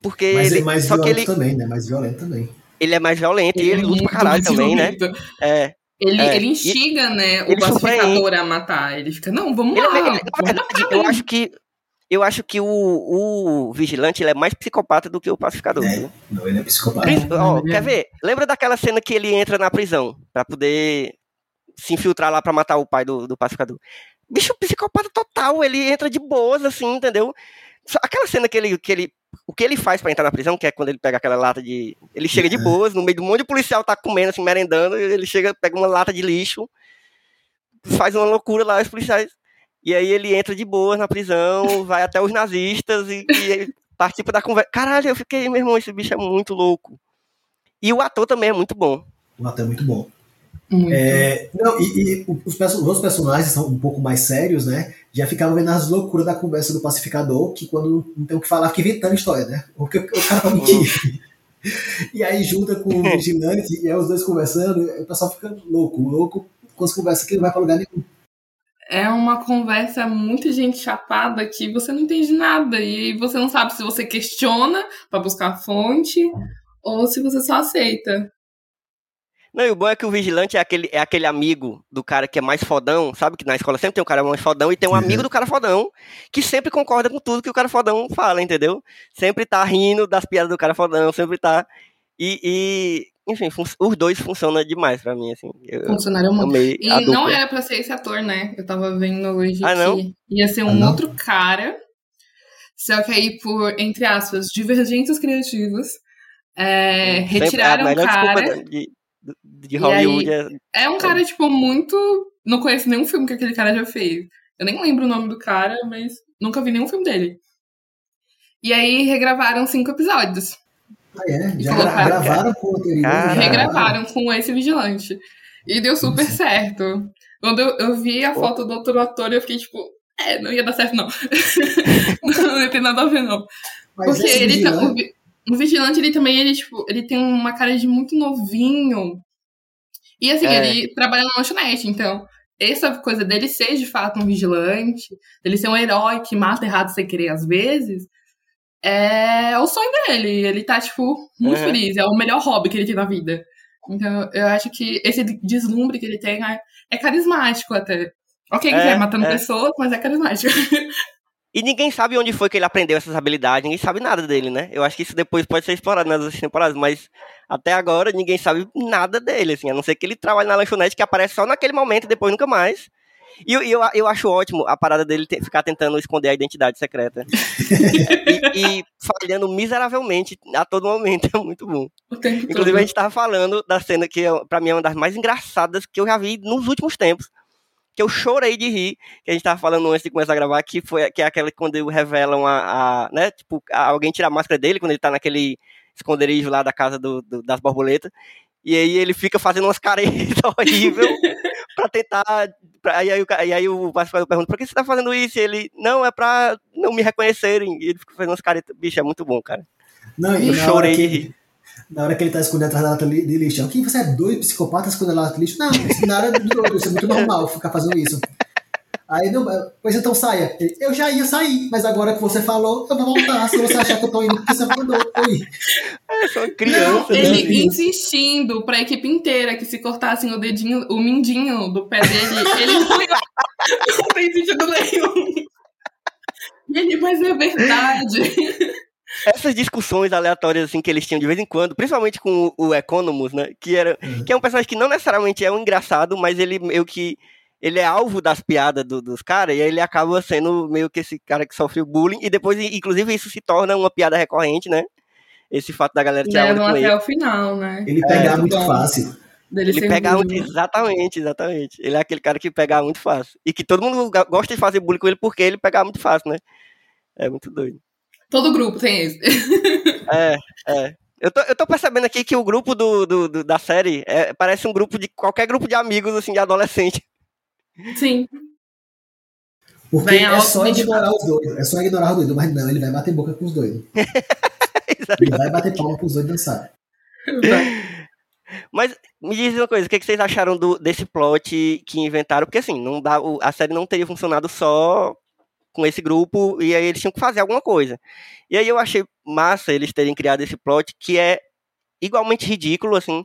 Speaker 2: porque
Speaker 3: Mas
Speaker 2: ele,
Speaker 3: ele é mais
Speaker 2: só que
Speaker 3: violento
Speaker 2: ele,
Speaker 3: também, né? Mais violento também.
Speaker 2: Ele é mais violento e
Speaker 4: Ele é
Speaker 2: ele luta pra
Speaker 4: muito
Speaker 2: caralho também, né?
Speaker 4: violento.
Speaker 2: É.
Speaker 4: Ele,
Speaker 2: É,
Speaker 4: ele
Speaker 2: e-
Speaker 4: instiga, né, o pacificador a matar. Ele fica, não, vamos
Speaker 2: Ele,
Speaker 4: lá.
Speaker 2: ele-
Speaker 4: vamos
Speaker 2: verdade, eu
Speaker 4: ele."
Speaker 2: acho que eu acho que o, o vigilante ele é mais psicopata do que o pacificador.
Speaker 3: É. Não, ele é psicopata.
Speaker 2: Ó,
Speaker 4: é.
Speaker 2: quer ver? Lembra daquela cena que ele entra na prisão pra poder se infiltrar lá pra matar o pai do, do pacificador? Bicho, psicopata total, ele entra de boas, assim, entendeu? Aquela cena que ele, que ele. O que ele faz pra entrar na prisão, que é quando ele pega aquela lata de. Ele chega de boas, no meio de um monte de policial tá comendo, assim, merendando, ele chega, pega uma lata de lixo, faz uma loucura lá, os policiais. E aí ele entra de boas na prisão, *laughs* vai até os nazistas e, e participa da conversa. Caralho, eu fiquei, meu irmão, esse bicho é muito louco. E o ator também é muito bom.
Speaker 3: O ator é muito bom. É, não, e, e os, os personagens são um pouco mais sérios, né? Já ficavam vendo as loucuras da conversa do pacificador, que quando não tem o que falar, fica inventando história, né? Porque o cara *laughs* tá mentindo. E aí junta com o *laughs* vigilante, e aí os dois conversando, o pessoal fica louco. O louco, quando se conversa que não vai pra lugar nenhum.
Speaker 4: É uma conversa muito gente chapada que você não entende nada. E você não sabe se você questiona pra buscar a fonte ou se você só aceita.
Speaker 2: Não, e o bom é que o vigilante é aquele, é aquele amigo do cara que é mais fodão, sabe? Que na escola sempre tem um cara mais fodão e tem um
Speaker 3: Uhum.
Speaker 2: amigo do cara fodão que sempre concorda com tudo que o cara fodão fala, entendeu? Sempre tá rindo das piadas do cara fodão, sempre tá. E, e, enfim, os dois funcionam demais pra mim, assim. Eu
Speaker 4: Funcionário muito. E não era pra ser esse ator, né? Eu tava vendo hoje
Speaker 2: Ah, não?
Speaker 4: que ia ser um
Speaker 3: Ah,
Speaker 4: outro cara. Só que aí, por, entre aspas, divergências criativas, é,
Speaker 2: Sempre-
Speaker 4: retiraram
Speaker 2: a
Speaker 4: o
Speaker 2: desculpa
Speaker 4: cara.
Speaker 2: de, de Hollywood é
Speaker 4: É um cara, tipo, muito. Não conheço nenhum filme que aquele cara já fez. Eu nem lembro o nome do cara, mas nunca vi nenhum filme dele. E aí regravaram cinco episódios.
Speaker 3: Ah, é? Já gra- gravaram com o anterior. Já
Speaker 4: regravaram com esse vigilante. E deu super certo. Quando eu, eu vi a
Speaker 2: Pô.
Speaker 4: foto do outro ator, eu fiquei tipo, é, não ia dar certo, não. *laughs* não ia ter nada a ver, não.
Speaker 3: Mas
Speaker 4: Porque ele tá,
Speaker 3: vigilante-
Speaker 4: o vigilante, ele também, ele, tipo, ele tem uma cara de muito novinho. E assim,
Speaker 2: É.
Speaker 4: ele trabalha na lanchonete, então. Essa coisa dele ser de fato um vigilante, dele ser um herói que mata errado sem querer às vezes, é o sonho dele. Ele tá, tipo, muito
Speaker 2: Uhum.
Speaker 4: feliz. É o melhor hobby que ele tem na vida. Então, eu acho que esse deslumbre que ele tem é, é carismático até. Ok, que
Speaker 2: É,
Speaker 4: matando
Speaker 2: é.
Speaker 4: pessoas, mas é carismático. *laughs*
Speaker 2: E ninguém sabe onde foi que ele aprendeu essas habilidades, ninguém sabe nada dele, né? Eu acho que isso depois pode ser explorado nas outras temporadas, mas até agora ninguém sabe nada dele, assim, a não ser que ele trabalhe na lanchonete que aparece só naquele momento e depois nunca mais. E eu, eu, eu acho ótimo a parada dele te- ficar tentando esconder a identidade secreta. *laughs* e, e falhando miseravelmente a todo momento, *laughs* é muito bom. Inclusive,
Speaker 4: todo.
Speaker 2: a gente tava falando da cena que, pra mim, é uma das mais engraçadas que eu já vi nos últimos tempos. Que eu chorei de rir, que a gente tava falando antes de começar a gravar, que foi que é aquela quando revelam a, a né, tipo, a- alguém tira a máscara dele quando ele tá naquele esconderijo lá da casa do, do- das borboletas. E aí ele fica fazendo umas caretas *laughs* *laughs* horríveis pra tentar. Pra, e, aí, e aí o participante pergunta, por que você tá fazendo isso? E ele, não, é pra não me reconhecerem. E ele fica fazendo umas caretas. Bicho, é muito bom, cara.
Speaker 3: Não, e
Speaker 2: Eu chorei de rir.
Speaker 3: Na hora que ele tá escondendo atrás da lata de lixo, o que você é doido, psicopata, escondendo a lata de lixo? Não, isso não era de doido, isso é muito normal ficar fazendo isso. Aí, não, pois então saia. Eu já ia sair, mas agora que você falou, eu vou voltar. Se você achar que eu tô indo, porque você mandou eu ir.
Speaker 2: É só criança. né?
Speaker 4: Ele
Speaker 3: Deus.
Speaker 4: insistindo pra equipe inteira que se cortassem o dedinho, o mindinho do pé dele, ele não ia. *laughs* Não tem sentido nenhum. E ele, mas é verdade.
Speaker 2: Essas discussões aleatórias assim que eles tinham de vez em quando, principalmente com o, Economus, né, que era
Speaker 3: Uhum.
Speaker 2: que é um personagem que não necessariamente é um engraçado, mas ele meio que ele é alvo das piadas do- dos caras e aí ele acaba sendo meio que esse cara que sofre o bullying e depois inclusive isso se torna uma piada recorrente, né? Esse fato da galera tirar
Speaker 4: Levam até
Speaker 2: ele.
Speaker 4: o final, né?
Speaker 3: Ele
Speaker 2: É,
Speaker 3: pegar
Speaker 4: muito
Speaker 3: muito
Speaker 4: bom.
Speaker 3: fácil.
Speaker 4: Dele
Speaker 2: Ele pega muito, exatamente, exatamente. Ele é aquele cara que pega muito fácil. E que todo mundo gosta de fazer bullying com ele porque ele pega muito fácil, né? É muito doido.
Speaker 4: Todo grupo tem esse. *laughs*
Speaker 2: É, é. Eu tô, eu tô percebendo aqui que o grupo do, do- do- da série é- parece um grupo de qualquer grupo de amigos, assim, de adolescente.
Speaker 4: Sim.
Speaker 3: Porque
Speaker 4: Vem
Speaker 3: é
Speaker 4: a
Speaker 3: só ignorar os dois. É só ignorar os doidos. Mas não, ele vai bater boca com os doidos. *laughs* Ele vai bater palma com os doidos dançar.
Speaker 2: Mas me diz uma coisa, o que, que vocês acharam do, desse plot que inventaram? Porque assim, não dá, o- a série não teria funcionado só com esse grupo, e aí eles tinham que fazer alguma coisa. E aí eu achei massa eles terem criado esse plot que é igualmente ridículo, assim,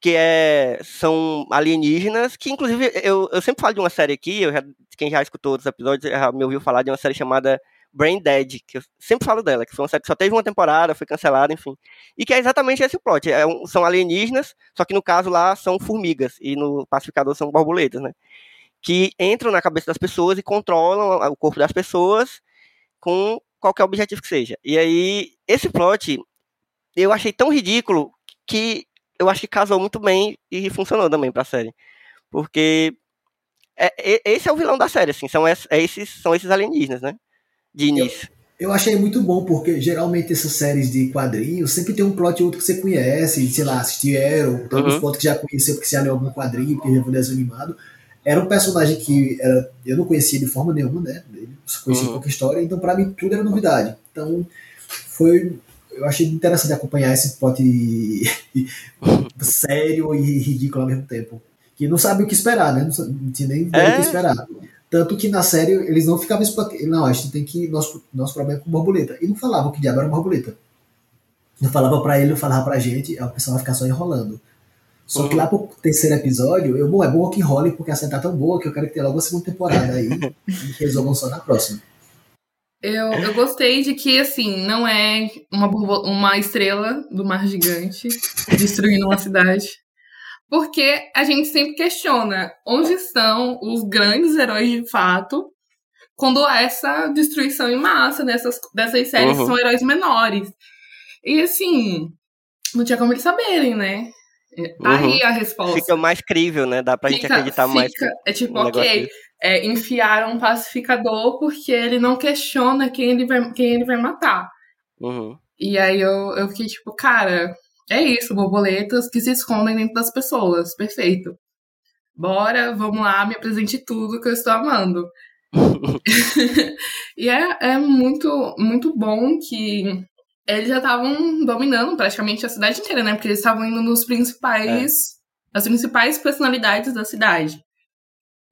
Speaker 2: que é são alienígenas, que inclusive eu, eu sempre falo de uma série aqui, eu já- quem já escutou outros episódios já me ouviu falar de uma série chamada Brain Dead, que eu sempre falo dela, que foi uma série que só teve uma temporada, foi cancelada, enfim. E que é exatamente esse plot. É um- são alienígenas, só que no caso lá são formigas, e no pacificador são borboletas, né? Que entram na cabeça das pessoas e controlam o corpo das pessoas com qualquer objetivo que seja. E aí, esse plot, eu achei tão ridículo que eu acho que casou muito bem e funcionou também pra série. Porque é- é- esse é o vilão da série, assim, são, es- é esses, são esses alienígenas, né? De início.
Speaker 3: Eu achei muito bom, porque geralmente essas séries de quadrinhos sempre tem um plot ou outro que você conhece, sei lá, assistir Arrow, alguns
Speaker 2: Uhum.
Speaker 3: plots que já conheceu porque você leu algum quadrinho, porque já viu desenho animado. Era um personagem que era, eu não conhecia de forma nenhuma, né? Ele só conhecia
Speaker 2: Uhum.
Speaker 3: pouca história, então pra mim tudo era novidade. Então foi. eu achei interessante acompanhar esse pote *laughs* sério e ridículo ao mesmo tempo. Que não sabe o que esperar, né? Não, não tinha nem ideia
Speaker 2: É.
Speaker 3: do que esperar. Tanto que na série eles não ficavam explicando. Não, a gente tem que. Nosso, nosso problema é com borboleta. E não falavam que diabo era borboleta. Não falava pra ele, não falava pra gente, aí o pessoal vai ficar só enrolando. Só que lá pro terceiro episódio, eu, bom, é bom que enrole, porque a série tá tão boa que eu quero que tenha logo a segunda temporada aí e resolvam só na próxima.
Speaker 4: Eu, eu gostei de que, assim, não é uma, uma estrela do mar gigante destruindo uma cidade. Porque a gente sempre questiona onde estão os grandes heróis de fato quando há essa destruição em massa dessas, dessas séries que
Speaker 2: Uhum.
Speaker 4: são heróis menores. E, assim, não tinha como eles saberem, né? Tá
Speaker 2: Uhum.
Speaker 4: aí a resposta.
Speaker 2: Fica mais crível, né? Dá pra gente
Speaker 4: Fica-
Speaker 2: acreditar mais.
Speaker 4: fica- É tipo, ok, é, enfiaram um pacificador porque ele não questiona quem ele vai, quem ele vai matar.
Speaker 2: Uhum.
Speaker 4: E aí eu, eu fiquei tipo, cara, é isso, borboletas que se escondem dentro das pessoas. Perfeito. Bora, vamos lá, me apresente tudo que eu estou amando. *laughs* *laughs* e é, é muito, muito bom que eles já estavam dominando praticamente a cidade inteira, né? Porque eles estavam indo nos principais. As principais personalidades da cidade.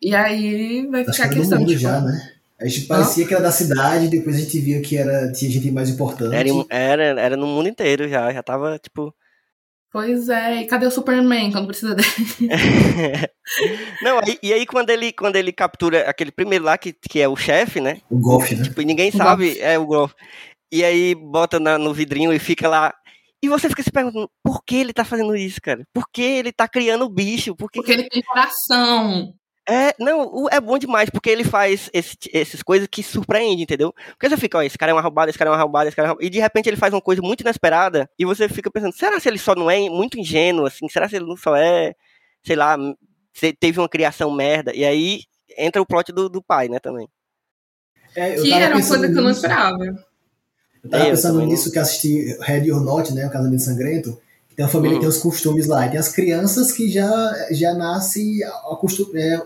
Speaker 4: E aí vai ficar a questão,
Speaker 3: mundo
Speaker 4: tipo,
Speaker 3: já, né? A gente parecia que era da cidade, depois a gente via que era, tinha gente mais importante.
Speaker 2: Era, era, era no mundo inteiro já. Já tava, tipo.
Speaker 4: Pois é, e cadê o Superman quando precisa dele? *laughs*
Speaker 2: Não, aí- e aí quando ele, quando ele captura aquele primeiro lá, que, que é o chefe, né?
Speaker 3: O golfe, né?
Speaker 2: Tipo, e ninguém
Speaker 4: O
Speaker 2: sabe, é o golfe. E aí bota na- no vidrinho e fica lá. E você fica se perguntando, por que ele tá fazendo isso, cara? Por que ele tá criando o bicho? Por que
Speaker 4: Porque ele tem coração.
Speaker 2: É, não, é bom demais, porque ele faz esse, essas coisas que surpreendem, entendeu? Porque você fica, ó, esse cara é uma roubada, esse cara é uma roubada, esse cara é uma roubada, e de repente ele faz uma coisa muito inesperada, e você fica pensando, será se ele só não é muito ingênuo, assim? Será se ele não só é, sei lá, se teve uma criação merda? E aí entra o plot do, do pai, né, também.
Speaker 3: É, eu
Speaker 4: Que era uma coisa que eu não esperava.
Speaker 3: Eu tava
Speaker 2: Eu
Speaker 3: pensando nisso que assisti Red or Not, né? O Casamento Sangrento. Que tem uma família
Speaker 2: Hum.
Speaker 3: que tem os costumes lá. E tem as crianças que já, já nascem é,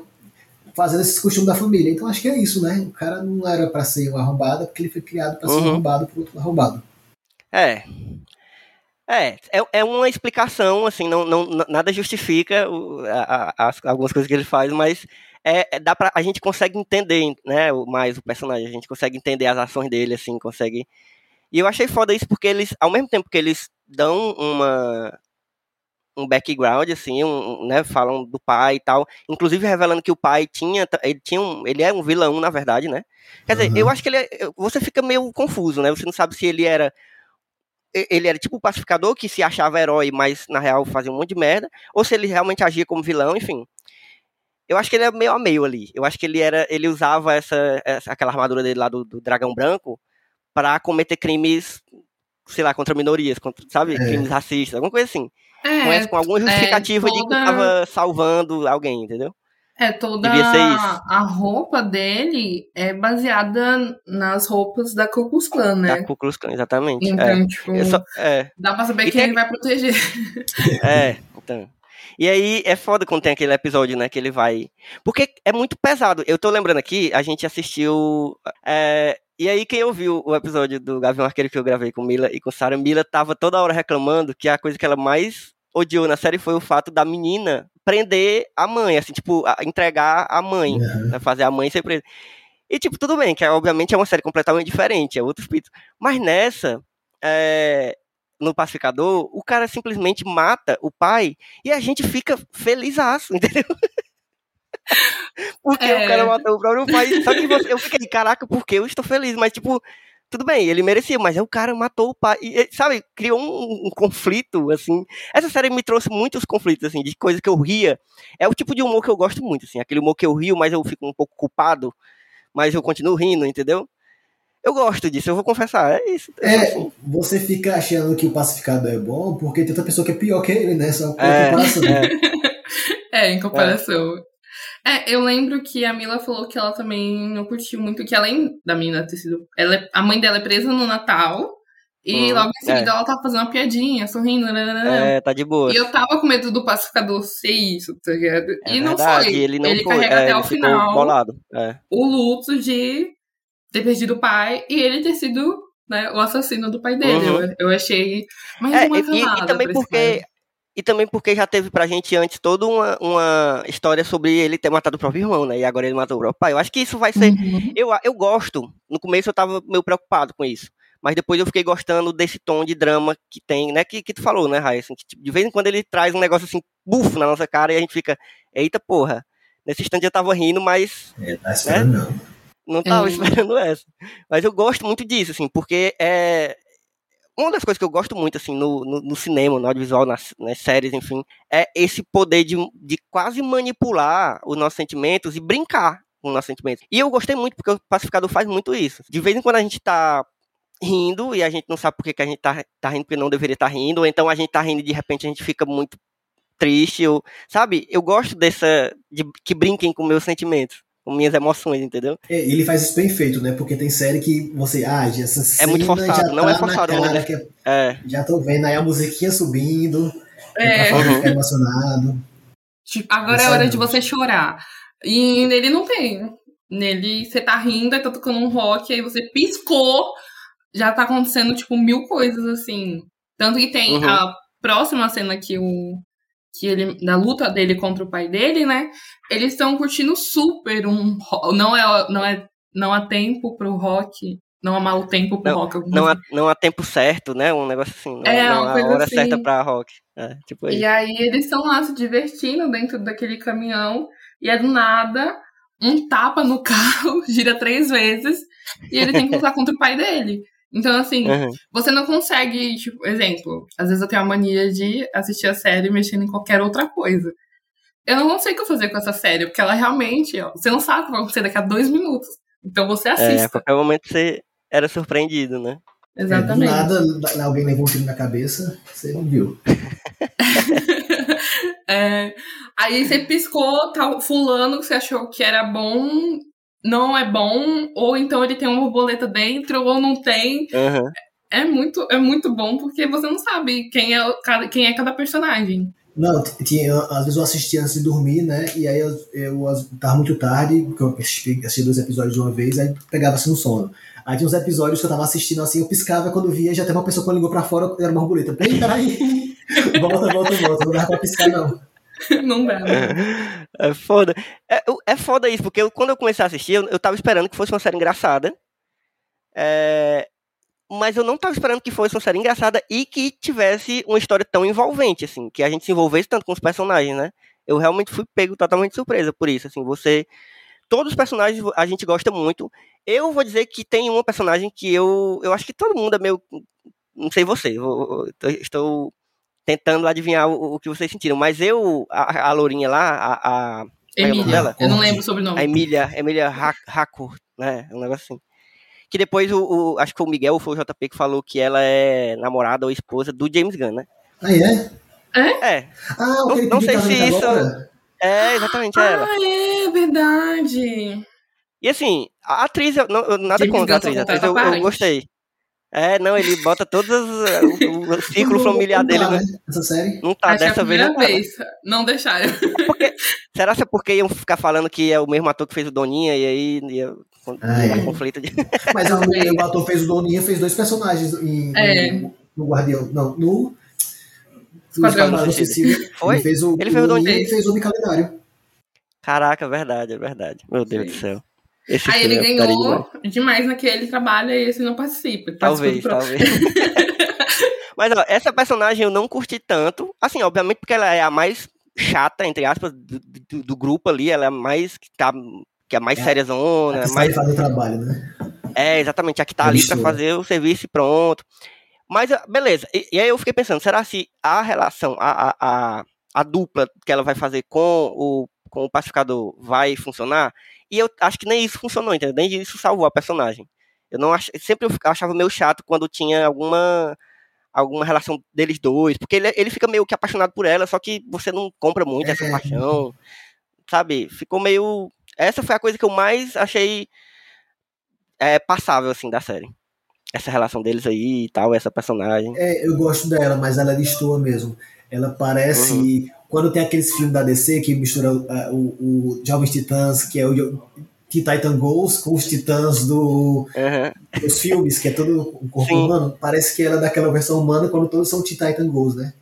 Speaker 3: fazendo esses costumes da família. Então acho que é isso, né? O cara não era pra ser um arrombado, porque ele foi criado pra ser um
Speaker 2: Uhum.
Speaker 3: arrombado por outro arrombado.
Speaker 2: É. É, é, é uma explicação, assim, não, não, nada justifica o- a- a- as- algumas coisas que ele faz, mas é, é- dá pra, a gente consegue entender, né, mais o personagem, a gente consegue entender as ações dele, assim, consegue... E eu achei foda isso porque eles, ao mesmo tempo que eles dão uma um background, assim, um, né, falam do pai e tal, inclusive revelando que o pai tinha, ele tinha um, ele é um vilão, na verdade, né? Quer dizer,
Speaker 3: Uhum.
Speaker 2: eu acho que ele é, você fica meio confuso, né? Você não sabe se ele era ele era tipo o pacificador que se achava herói, mas na real fazia um monte de merda, ou se ele realmente agia como vilão, enfim. Eu acho que ele é meio a meio ali. Eu acho que ele era, ele usava essa, essa- aquela armadura dele lá do, do dragão branco pra cometer crimes, sei lá, contra minorias, contra, sabe,
Speaker 3: É.
Speaker 2: crimes racistas, alguma coisa assim. com,
Speaker 4: É,
Speaker 2: essa- com alguma justificativa de que
Speaker 4: toda-
Speaker 2: tava salvando alguém, entendeu?
Speaker 4: é toda a roupa dele é baseada nas roupas da Ku Klux Klan, né?
Speaker 2: Da Ku Klux Klan, exatamente.
Speaker 4: Então,
Speaker 2: é.
Speaker 4: tipo,
Speaker 2: Eu só- é.
Speaker 4: dá pra saber
Speaker 2: E
Speaker 4: quem
Speaker 2: tem-
Speaker 4: ele vai proteger. *laughs*
Speaker 2: É, então. E aí é foda quando tem aquele episódio, né, que ele vai. Porque é muito pesado. Eu tô lembrando aqui, a gente assistiu. é, E aí, quem ouviu o episódio do Gavião Arqueiro que eu gravei com Mila e com Sarah, Mila tava toda hora reclamando que a coisa que ela mais odiou na série foi o fato da menina prender a mãe, assim, tipo, a- entregar a mãe,
Speaker 3: Uhum.
Speaker 2: né, fazer a mãe ser presa. E, tipo, tudo bem, que é, obviamente é uma série completamente diferente, é outro espírito. Mas nessa, é, no Pacificador, o cara simplesmente mata o pai e a gente fica felizaço, *laughs* entendeu? Porque
Speaker 4: É.
Speaker 2: o cara matou o próprio pai. Só que você, eu fiquei, caraca, porque eu estou feliz, mas tipo, tudo bem, ele merecia, mas é o cara matou o pai. E, sabe, criou um, um conflito, assim. Essa série me trouxe muitos conflitos, assim, de coisas que eu ria. É o tipo de humor que eu gosto muito, assim, aquele humor que eu rio, mas eu fico um pouco culpado, mas eu continuo rindo, entendeu? Eu gosto disso, eu vou confessar, é isso.
Speaker 3: É,
Speaker 2: assim.
Speaker 3: você fica achando que o pacificador é bom porque tem outra pessoa que é pior que ele, né? Só
Speaker 2: É, é. *laughs*
Speaker 4: É, em comparação. É. eu lembro que a Mila falou que ela também não curtiu muito, que além da menina ter sido. Ela é- a mãe dela é presa no Natal. E
Speaker 2: Hum,
Speaker 4: logo em seguida
Speaker 2: é.
Speaker 4: ela tava fazendo uma piadinha, sorrindo.
Speaker 2: É, tá de boa.
Speaker 4: E eu tava com medo do pacificador ser isso, tá ligado?
Speaker 2: É
Speaker 4: e não
Speaker 2: verdade,
Speaker 4: foi.
Speaker 2: Ele não foi,
Speaker 4: carrega
Speaker 2: é,
Speaker 4: até
Speaker 2: ele
Speaker 4: o final
Speaker 2: bolado. É.
Speaker 4: o luto de ter perdido o pai e ele ter sido né, o assassino do pai dele.
Speaker 2: Uhum.
Speaker 4: Eu, eu achei mais
Speaker 2: É,
Speaker 4: uma
Speaker 2: e- e, e também porque. E também porque já teve pra gente antes toda uma, uma história sobre ele ter matado o próprio irmão, né? E agora ele matou o próprio pai. Eu acho que isso vai ser.
Speaker 4: Uhum.
Speaker 2: Eu, eu gosto. No começo eu tava meio preocupado com isso. Mas depois eu fiquei gostando desse tom de drama que tem, né? Que, que tu falou, né, Raia? Assim, que, tipo, de vez em quando ele traz um negócio assim, bufo na nossa cara e a gente fica, eita porra. Nesse instante eu tava rindo, mas
Speaker 3: É, tá esperando não.
Speaker 2: não tava
Speaker 4: É.
Speaker 2: esperando essa. Mas eu gosto muito disso, assim, porque é. Uma das coisas que eu gosto muito, assim, no, no, no cinema, no audiovisual, nas, nas séries, enfim, é esse poder de, de quase manipular os nossos sentimentos e brincar com os nossos sentimentos. E eu gostei muito, porque o Pacificador faz muito isso. De vez em quando a gente tá rindo e a gente não sabe por que, que a gente tá, tá rindo porque não deveria estar rindo, ou então a gente tá rindo e de repente a gente fica muito triste, ou, sabe? Eu gosto dessa, de que brinquem com meus sentimentos, minhas emoções, entendeu?
Speaker 3: É, ele faz isso bem feito, né? Porque tem série que você, ah, já- essa cena
Speaker 2: É muito forçado,
Speaker 3: já
Speaker 2: não
Speaker 3: tá
Speaker 2: é forçado,
Speaker 3: cara,
Speaker 2: né?
Speaker 3: que é-
Speaker 2: É.
Speaker 3: já tô vendo aí a musiquinha subindo,
Speaker 4: É.
Speaker 2: Uhum.
Speaker 3: ficar emocionado.
Speaker 4: Tipo, agora é hora
Speaker 3: sai
Speaker 4: de você chorar. E nele não tem. Nele, você tá rindo, aí tá tocando um rock, aí você piscou, já tá acontecendo, tipo, mil coisas, assim. Tanto que tem
Speaker 2: Uhum.
Speaker 4: a próxima cena que o. Que ele, da luta dele contra o pai dele, né? Eles estão curtindo super um. Não é, não é. Não há tempo pro rock. Não há mau tempo pro rock. alguma
Speaker 2: Não há, não há tempo certo, né? Um negócio assim. Não,
Speaker 4: É,
Speaker 2: não
Speaker 4: uma
Speaker 2: há
Speaker 4: coisa
Speaker 2: hora
Speaker 4: assim.
Speaker 2: certa pra rock. É, tipo.
Speaker 4: E aí eles estão lá se divertindo dentro daquele caminhão e é do nada um tapa no *laughs* carro, gira três vezes e ele tem que lutar contra o pai dele. Então, assim,
Speaker 2: Uhum.
Speaker 4: você não consegue, tipo, exemplo, às vezes eu tenho a mania de assistir a série mexendo em qualquer outra coisa. Eu não sei o que eu fazer com essa série, porque ela realmente, ó, você não sabe o que vai acontecer daqui a dois minutos. Então você
Speaker 2: É, a qualquer momento você era surpreendido, né?
Speaker 3: É, do
Speaker 4: Exatamente.
Speaker 3: nada, da- alguém levou um tiro na cabeça, você não viu. *laughs*
Speaker 4: É, aí você piscou, tá, fulano que você achou que era bom, não é bom, ou então ele tem uma borboleta dentro, ou não tem.
Speaker 2: Uhum.
Speaker 4: É muito, é muito bom porque você não sabe quem é, cada, quem é cada personagem.
Speaker 3: Não, tinha, às vezes eu assistia antes de dormir, né? E aí eu, eu tava muito tarde, porque eu assisti, assisti dois episódios de uma vez, aí pegava assim no sono. Aí tinha uns episódios que eu tava assistindo assim, eu piscava quando via, já teve uma pessoa com a língua pra fora, era uma borboleta. Peraí, peraí. *laughs* volta, volta, volta. Não dava pra piscar, não. *laughs*
Speaker 4: não dá. né?
Speaker 2: É foda. É, é foda isso, porque eu- quando eu comecei a assistir, eu, eu tava esperando que fosse uma série engraçada. É, mas eu não tava esperando que fosse uma série engraçada e que tivesse uma história tão envolvente, assim, que a gente se envolvesse tanto com os personagens, né? Eu realmente fui pego totalmente surpresa por isso, assim, você... Todos os personagens a gente gosta muito. Eu vou dizer que tem uma personagem que eu... Eu acho que todo mundo é meio... Não sei você, estou tentando adivinhar o, o que vocês sentiram, mas eu, a, a Lourinha lá, a, a, é
Speaker 4: Emília.
Speaker 2: dela?
Speaker 4: Eu não lembro sobre o
Speaker 2: a
Speaker 4: nome.
Speaker 2: Emília, Emília Ha- Harcourt, né? Um negócio assim. Que depois o, o- acho que foi o Miguel ou foi o JP que falou que ela é namorada ou esposa do James Gunn, né?
Speaker 3: Ah, é?
Speaker 2: É,
Speaker 3: Ah, o
Speaker 2: Não- não sei se
Speaker 3: casamento
Speaker 2: isso-
Speaker 3: agora?
Speaker 2: é exatamente ela.
Speaker 4: Ah, é verdade.
Speaker 2: E assim, a atriz, eu, não, eu- nada
Speaker 4: James
Speaker 2: contra a atriz, a atriz eu, eu gostei. É, não, ele bota todos os, o, o
Speaker 3: não
Speaker 2: familiar dele,
Speaker 3: tá,
Speaker 2: né?
Speaker 3: né? Essa série?
Speaker 2: Não tá,
Speaker 4: Acho que é a
Speaker 2: dessa vez
Speaker 4: primeira
Speaker 2: não tá.
Speaker 4: vez. Não deixaram.
Speaker 2: Será que é porque iam ficar falando que é o mesmo ator que fez o Doninha e aí ia
Speaker 3: Ah, é.
Speaker 2: um conflito de... *laughs*
Speaker 3: Mas o, o ator fez o Doninha, fez dois personagens em,
Speaker 4: É.
Speaker 3: no, no Guardião. Não, no.
Speaker 4: Esquadrão
Speaker 3: Suicida.
Speaker 2: Foi?
Speaker 3: Ele fez o,
Speaker 2: Ele fez o
Speaker 3: Doninha
Speaker 4: Doninha.
Speaker 3: e fez o Homem Calendário.
Speaker 2: Caraca, é verdade, é verdade. Meu Deus
Speaker 4: Sim.
Speaker 2: do céu. Esse
Speaker 4: Aí ele
Speaker 2: é
Speaker 4: ganhou
Speaker 2: demais.
Speaker 4: demais naquele trabalho e esse não participa.
Speaker 2: Talvez, talvez. *laughs* Mas ó, essa personagem eu não curti tanto. Assim, obviamente porque ela é a mais chata, entre aspas, do, do- do grupo ali. Ela é a mais que tá. Que é a mais
Speaker 3: É,
Speaker 2: séria
Speaker 3: A
Speaker 2: zona.
Speaker 3: que sai
Speaker 2: mais,
Speaker 3: fazer o trabalho, né?
Speaker 2: é, exatamente, a que tá ali pra
Speaker 3: Emissora.
Speaker 2: fazer o serviço e pronto. Mas, beleza. E, e aí eu fiquei pensando, será se a relação, a, a, a, a dupla que ela vai fazer com o, com o pacificador vai funcionar? E eu acho que nem isso funcionou, entendeu? Nem isso salvou a personagem. Eu não ach... sempre eu achava meio chato quando tinha alguma alguma relação deles dois, porque ele, ele fica meio que apaixonado por ela, só que você não compra muito essa
Speaker 3: É.
Speaker 2: paixão, sabe? Ficou meio essa foi a coisa que eu mais achei é, passável assim da série. Essa relação deles aí e tal, essa personagem.
Speaker 3: É, eu gosto dela, mas ela destoa mesmo. Ela parece.
Speaker 2: Uhum.
Speaker 3: Quando tem aqueles filmes da DC que mistura uh, o, o Jovens Titãs, que é o. Teen Titan Goes com os titãs do,
Speaker 2: Aham.
Speaker 3: dos filmes, que é todo o corpo
Speaker 2: Sim.
Speaker 3: humano, parece que ela é daquela versão humana quando todos são Teen Titan Goes, né?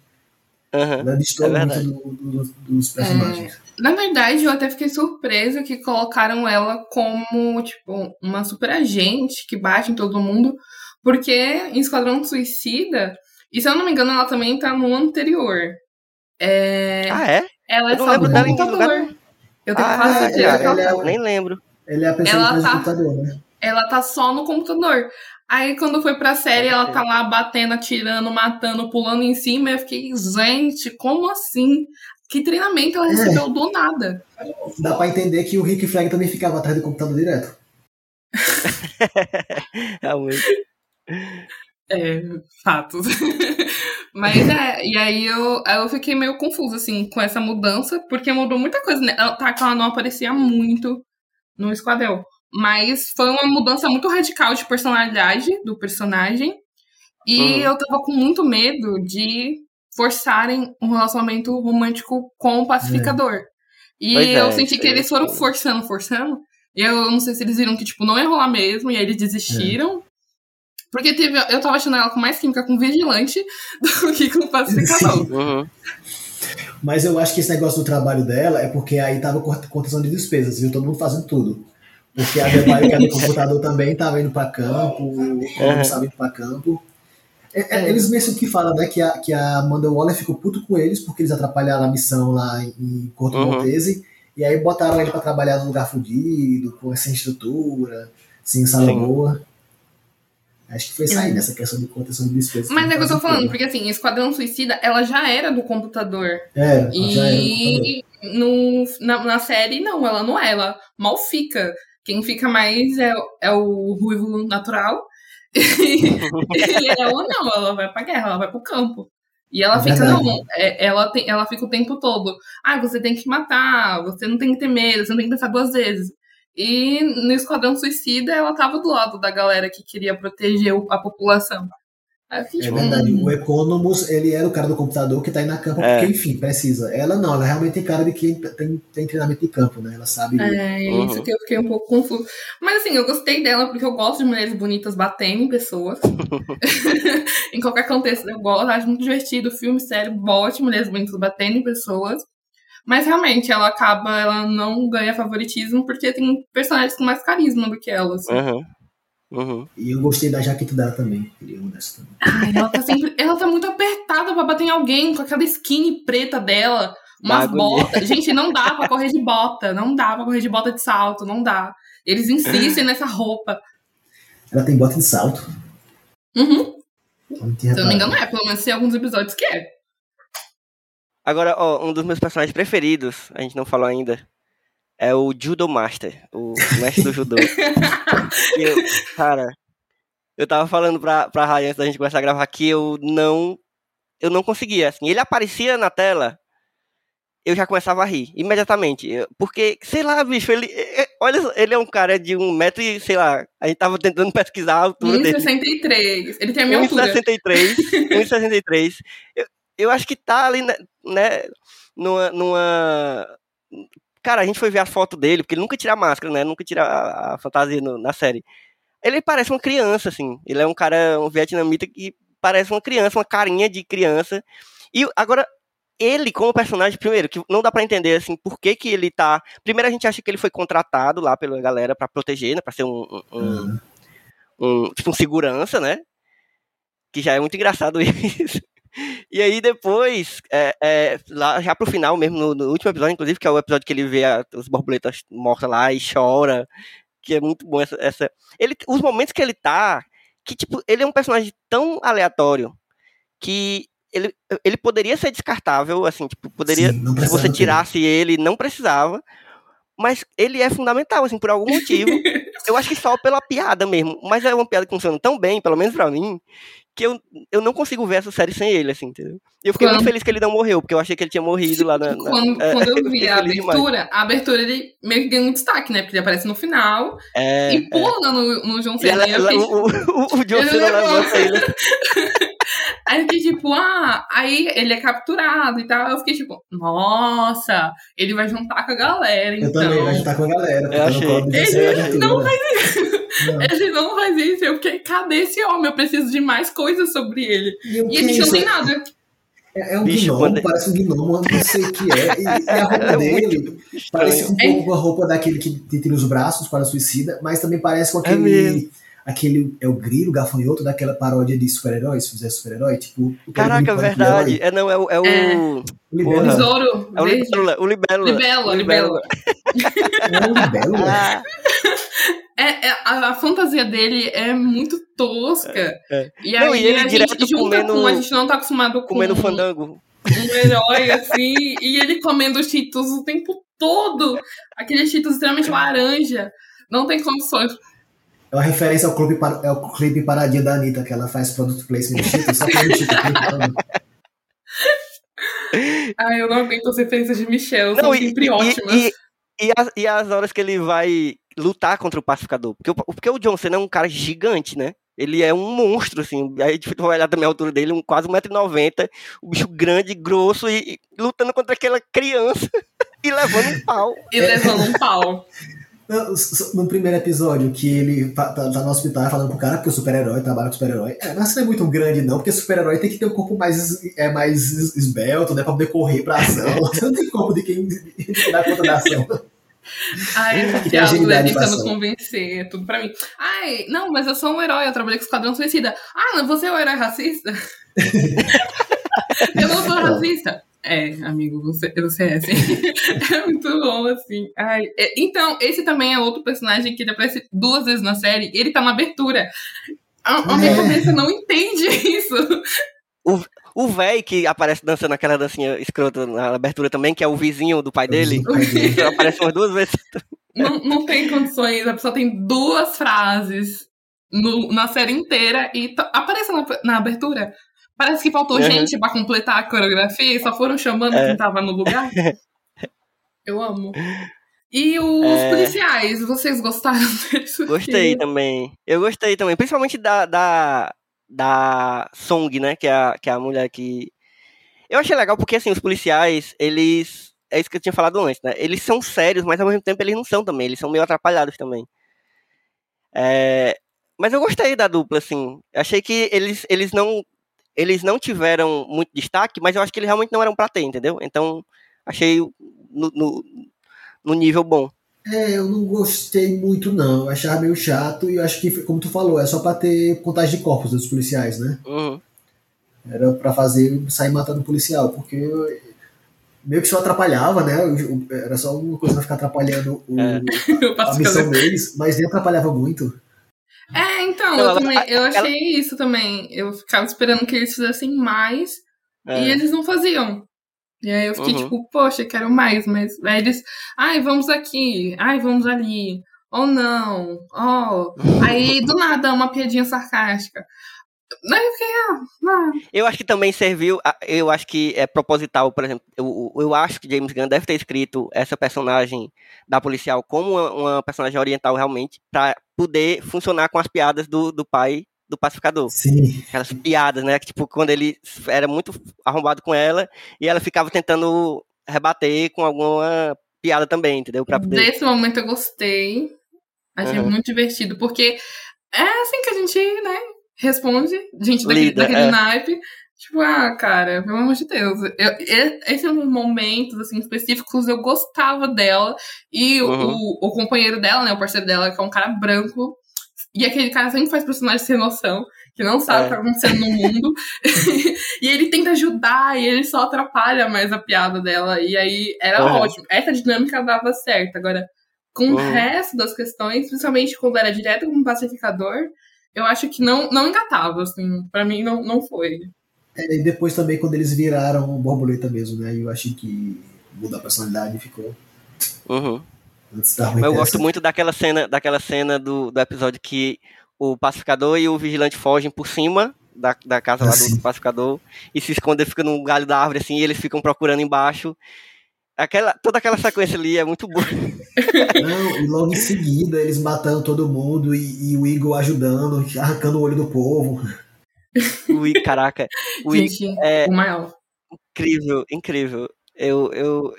Speaker 2: Aham.
Speaker 3: Ela
Speaker 2: É
Speaker 3: muito do- do- dos personagens.
Speaker 4: Na verdade, eu até fiquei surpresa que colocaram ela como, tipo, uma super agente que bate em todo mundo. Porque em Esquadrão Suicida, e se eu não me engano, ela também tá no anterior. É,
Speaker 2: Ah, é?
Speaker 4: ela é
Speaker 2: eu não
Speaker 4: só
Speaker 2: lembro dela em
Speaker 4: computador.
Speaker 2: lugar
Speaker 4: Eu tenho
Speaker 2: Ah,
Speaker 4: quase
Speaker 3: é,
Speaker 4: certeza ela,
Speaker 3: ela é
Speaker 4: tá-
Speaker 2: Nem lembro.
Speaker 3: Ele é a pessoa
Speaker 4: Ela
Speaker 3: que
Speaker 4: tá-
Speaker 3: computador, né?
Speaker 4: ela tá só no computador. Aí quando foi pra série, ela tá lá batendo, atirando, matando, pulando em cima. Eu fiquei, gente, como assim? Que treinamento ela
Speaker 3: É.
Speaker 4: recebeu do nada?
Speaker 3: Dá pra entender que o Rick Flag também ficava atrás do computador direto. *laughs*
Speaker 2: Realmente.
Speaker 4: É, fatos. *laughs* Mas é, e aí eu, eu fiquei meio confusa, assim, com essa mudança, porque mudou muita coisa, né? Ela, tá, que ela não aparecia muito no Esquadrão. Mas foi uma mudança muito radical de personalidade do personagem. E
Speaker 2: Uhum.
Speaker 4: eu tava com muito medo de forçarem um relacionamento romântico com o pacificador. E
Speaker 2: Pois é,
Speaker 4: eu senti
Speaker 2: isso
Speaker 4: que
Speaker 2: aí
Speaker 4: eles foram forçando, forçando. E eu não sei se eles viram que, tipo, não ia rolar mesmo, e aí eles desistiram. Porque teve, eu tava achando ela com mais química com vigilante *laughs* do que com pacificador.
Speaker 2: Uhum.
Speaker 3: Mas eu acho que esse negócio do trabalho dela é porque aí tava contenção de despesas, viu? Todo mundo fazendo tudo. Porque a Debaio, que é do computador, também tava indo pra campo, o. Colombo estava indo pra campo. É- é-
Speaker 4: É.
Speaker 3: Eles mesmo que falam, né, que a, que a Amanda Waller ficou puto com eles porque eles atrapalharam a missão lá em- em Corto
Speaker 2: Uhum.
Speaker 3: Maltese. E aí botaram ele pra trabalhar num lugar fudido, com sem estrutura, sem sala
Speaker 2: Sim.
Speaker 3: boa. Acho que foi
Speaker 4: É.
Speaker 3: nessa questão de contenção de despesas.
Speaker 4: Mas é que eu tô falando, porque assim, Esquadrão Suicida, ela já era do computador.
Speaker 3: É, no computador.
Speaker 4: E no, na, na série, não, ela não é, ela mal fica. Quem fica mais é, é o ruivo natural. *laughs* e ela não, ela vai pra guerra, ela vai pro campo. E ela
Speaker 3: É
Speaker 4: fica,
Speaker 3: verdade.
Speaker 4: não, é- ela, tem, ela fica o tempo todo. Ah, você tem que matar, você não tem que ter medo, você não tem que pensar duas vezes. E no Esquadrão Suicida, ela tava do lado da galera que queria proteger a população. Aí eu fiquei,
Speaker 3: É
Speaker 4: tipo,
Speaker 3: verdade.
Speaker 4: hum,
Speaker 3: O Economus, ele era o cara do computador que tá aí na campo
Speaker 2: É.
Speaker 3: porque, enfim, precisa. Ela não, ela realmente tem cara de quem tem, tem treinamento de campo, né? Ela sabe.
Speaker 4: É,
Speaker 2: Uhum.
Speaker 4: isso que eu fiquei um pouco confuso. Mas assim, eu gostei dela porque eu gosto de mulheres bonitas batendo em pessoas. *laughs* *laughs* em qualquer contexto, eu gosto, acho muito divertido. Filme, série, bote mulheres bonitas batendo em pessoas. Mas realmente, ela acaba, ela não ganha favoritismo porque tem personagens com mais carisma do que ela. assim.
Speaker 2: Uhum. Uhum.
Speaker 3: E eu gostei da jaqueta dela também. Queria uma dessa também.
Speaker 4: Ai, ela tá sempre. Ela tá muito apertada pra bater em alguém com aquela skinny preta dela. Umas
Speaker 2: Dá agonia.
Speaker 4: botas. Gente, não dá pra correr de bota. Não dá pra correr de bota de salto. Não dá. Eles insistem nessa roupa.
Speaker 3: Ela tem bota de salto.
Speaker 4: Uhum. Se eu não me engano, é. Pelo menos tem alguns episódios que é.
Speaker 2: Agora, ó, um dos meus personagens preferidos, a gente não falou ainda, é o Judo Master, o mestre do judô. *laughs* Eu, cara, eu tava falando pra, pra Rai antes da gente começar a gravar que eu não. Eu não conseguia, assim. Ele aparecia na tela, eu já começava a rir, imediatamente. Porque, sei lá, bicho, ele. Olha, ele é um cara de um metro e, sei lá, a gente tava tentando pesquisar a altura dele.
Speaker 4: 1,63. Ele tem a minha altura.
Speaker 2: 1,63. 1,63. *laughs* Eu, acho que tá ali, né, né, numa, numa. Cara, a gente foi ver a foto dele, porque ele nunca tira a máscara, né? Nunca tira a, a fantasia no- na série. Ele parece uma criança, assim. Ele é um cara, um vietnamita que parece uma criança, uma carinha de criança. E agora, ele como personagem, primeiro, que não dá pra entender, assim, por que que ele tá... Primeiro a gente acha que ele foi contratado lá pela galera pra proteger, né? Pra ser um- um- um
Speaker 3: Ah,
Speaker 2: um, tipo um segurança, né? Que já é muito engraçado *laughs* isso. E aí depois, é, é, lá já pro final mesmo, no, no último episódio, inclusive, que é o episódio que ele vê a- as borboletas mortas lá e chora, que é muito bom essa, essa... Ele, os momentos que ele tá, que tipo, ele é um personagem tão aleatório que ele, ele poderia ser descartável, assim, tipo, poderia,
Speaker 3: Sim,
Speaker 2: se você tirasse ele, não precisava, mas ele é fundamental, assim, por algum motivo. *laughs* eu acho que só pela piada mesmo, mas é uma piada que funciona tão bem, pelo menos pra mim, que eu, eu não consigo ver essa série sem ele, assim, entendeu? E eu fiquei
Speaker 4: Quando-
Speaker 2: muito feliz que ele não morreu, porque eu achei que ele tinha morrido lá na... na-
Speaker 4: Quando,
Speaker 2: é,
Speaker 4: quando eu *laughs* vi a
Speaker 2: feliz demais.
Speaker 4: abertura, a abertura ele meio que ganha um destaque, né? Porque ele aparece no final
Speaker 2: É,
Speaker 4: e pula no, no John
Speaker 2: ela,
Speaker 4: Cena. Eu
Speaker 2: ela,
Speaker 4: fiquei,
Speaker 2: o, o, o John Cena levanta ele. *laughs*
Speaker 4: Aí eu fiquei tipo, ah, aí ele é capturado e tal. Eu fiquei tipo, nossa, ele vai juntar com a galera,
Speaker 3: Eu
Speaker 4: então.
Speaker 3: também, vai juntar com a galera. porque
Speaker 2: achei.
Speaker 4: Ele não faz isso.
Speaker 3: Não.
Speaker 4: Ele não faz isso. Eu fiquei, cadê esse homem? Eu preciso de mais coisas sobre ele.
Speaker 3: E,
Speaker 4: E a gente
Speaker 3: é
Speaker 4: não tem nada.
Speaker 3: É, é um
Speaker 2: Bicho,
Speaker 3: gnomo,
Speaker 2: quando-
Speaker 3: parece um gnomo, eu não sei o que é. E, e a roupa *laughs*
Speaker 2: É
Speaker 3: dele parece um
Speaker 4: É.
Speaker 3: pouco com a roupa daquele que tira os braços para suicida, mas também parece com
Speaker 2: É
Speaker 3: aquele. Aquele é o grilo, o gafanhoto daquela paródia de super-heróis, se fizer super-herói, tipo. o
Speaker 2: Caraca, verdade. É, não, é o. É o,
Speaker 4: É.
Speaker 3: o.
Speaker 4: Tesouro,
Speaker 2: é o. Libélula. O Libélula.
Speaker 4: Libélula, Libélula.
Speaker 3: É o Libélula. *laughs*
Speaker 2: Ah,
Speaker 4: É, é, a, a fantasia dele é muito tosca.
Speaker 2: É.
Speaker 4: E
Speaker 2: Não,
Speaker 4: aí
Speaker 2: e ele
Speaker 4: a gente junta
Speaker 2: comendo-
Speaker 4: com. A gente não tá acostumado com
Speaker 2: comendo
Speaker 4: um,
Speaker 2: fandango.
Speaker 4: um herói assim. e ele comendo cheetos o tempo todo. Aquele cheetos extremamente laranja. Não tem condições.
Speaker 3: É uma referência ao clipe, par- é o clipe Paradinha da Anitta, que ela faz product placement Cheetos, só que é Cheetos.
Speaker 4: Ai, eu não aguento as referências de Michel.
Speaker 2: Não,
Speaker 4: São
Speaker 2: e,
Speaker 4: sempre
Speaker 2: e,
Speaker 4: ótimas.
Speaker 2: e, e as, e as horas que ele vai lutar contra o pacificador. Porque, o- porque o John Cena é um cara gigante, né? Ele é um monstro, assim. Aí a gente vai olhar também a altura dele, um, quase 1,90m. O bicho grande, grosso e, e lutando contra aquela criança *laughs* e levando um pau.
Speaker 4: E levando um pau. *laughs*
Speaker 3: No primeiro episódio, que ele tá, tá- tá no hospital falando pro cara que o super-herói trabalha com super-herói. É, mas não é muito grande, não, porque super-herói tem que ter um corpo mais, é, mais es- esbelto, né? Pra poder correr pra ação. *laughs* Você não tem corpo de quem, de *laughs* quem dá conta da ação.
Speaker 4: Ai, essa piada tentando convencer, é tudo pra mim. Ai, não, mas eu sou um herói, eu trabalhei com Esquadrão Suicida. Ah, você é o herói racista? *laughs* eu não sou racista. É, amigo, você, você é assim. *laughs* é muito bom, assim. Ai, é- então, esse também é outro personagem que ele aparece duas vezes na série. Ele tá na abertura. A, a minha
Speaker 3: É.
Speaker 4: cabeça não entende *laughs* isso.
Speaker 2: O véi que aparece dançando aquela dancinha escrota na abertura também, que é o vizinho do pai dele.
Speaker 3: O
Speaker 2: que aparece umas duas vezes.
Speaker 4: Não, não tem condições. A pessoa tem duas frases no- na série inteira e t- aparece na, na abertura. Parece que faltou
Speaker 2: Uhum.
Speaker 4: gente pra completar a coreografia e só foram chamando
Speaker 2: É.
Speaker 4: quem tava no lugar. *laughs* Eu amo. E os
Speaker 2: É.
Speaker 4: policiais, vocês gostaram *laughs* deles?
Speaker 2: Gostei também. Eu gostei também. Principalmente da, da, da Song, né? Que é, a, que é a mulher que. Eu achei legal porque, assim, os policiais, eles. É isso que eu tinha falado antes, né? Eles são sérios, mas ao mesmo tempo eles não são também. Eles são meio atrapalhados também. É, Mas eu gostei da dupla, assim. Achei que eles, eles não. Eles não tiveram muito destaque, mas eu acho que eles realmente não eram pra ter, entendeu? Então, achei no, no, no nível bom.
Speaker 3: É, eu não gostei muito, não. Eu achava meio chato e eu acho que, como tu falou, é só pra ter contagem de corpos dos policiais, né?
Speaker 2: Uhum.
Speaker 3: Era pra fazer, sair matando o policial, porque eu- meio que só atrapalhava, né? Era só uma coisa pra ficar atrapalhando o,
Speaker 2: É.
Speaker 3: A missão deles, mas nem atrapalhava muito.
Speaker 4: É, então, eu,
Speaker 2: ela-
Speaker 4: também, eu
Speaker 2: ela-
Speaker 4: achei isso também. Eu ficava esperando que eles fizessem mais
Speaker 2: É.
Speaker 4: E eles não faziam. E aí eu fiquei
Speaker 2: Uhum.
Speaker 4: tipo, poxa, quero mais, mas aí eles, ai, vamos aqui, ai, vamos ali, ou não, ó. *laughs* Aí do nada uma piadinha sarcástica. Eu fiquei, ah, não.
Speaker 2: Eu acho que também serviu, eu acho que é proposital, por exemplo, eu, eu acho que James Gunn deve ter escrito essa personagem da policial como uma, uma personagem oriental realmente, pra poder funcionar com as piadas do, do pai do pacificador.
Speaker 3: Sim.
Speaker 2: Aquelas piadas, né, que tipo, quando ele era muito arrombado com ela, e ela ficava tentando rebater com alguma piada também, entendeu? Pra poder...
Speaker 4: Desse momento eu gostei. Achei
Speaker 2: Uhum.
Speaker 4: muito divertido, porque é assim que a gente, né, responde, gente daquele,
Speaker 2: Lida,
Speaker 4: daquele
Speaker 2: é.
Speaker 4: naipe. Tipo, ah, cara, pelo amor de Deus. Eu, esses momentos, assim, específicos, eu gostava dela. E o-
Speaker 2: Uhum.
Speaker 4: o, o companheiro dela, né, o parceiro dela, que é um cara branco. E aquele cara sempre faz personagem sem noção, que não sabe
Speaker 2: É.
Speaker 4: o que tá acontecendo no mundo. *laughs* e ele tenta ajudar, e ele só atrapalha mais a piada dela. E aí era
Speaker 2: Uhum.
Speaker 4: ótimo. Essa dinâmica dava certo. Agora, com o
Speaker 2: Uhum.
Speaker 4: resto das questões, principalmente quando era direto com o pacificador, eu acho que não, não engatava, assim. Pra mim, não, não foi.
Speaker 3: É, e depois também quando eles viraram borboleta mesmo, né? Eu achei que mudou a personalidade e ficou
Speaker 2: Uhum.
Speaker 3: antes da ruim
Speaker 2: Mas eu gosto muito daquela cena, daquela cena do, do episódio que o pacificador e o vigilante fogem por cima da, da casa lá
Speaker 3: Ah,
Speaker 2: do,
Speaker 3: sim.
Speaker 2: pacificador e se escondem, fica num galho da árvore assim, e eles ficam procurando embaixo. Aquela, toda aquela sequência ali é muito boa.
Speaker 3: Não, e logo em seguida eles matando todo mundo e, e o Eagle ajudando, arrancando o olho do povo.
Speaker 2: O I, caraca. O
Speaker 4: Gente,
Speaker 2: é
Speaker 4: o maior.
Speaker 2: incrível, incrível. Eu, eu,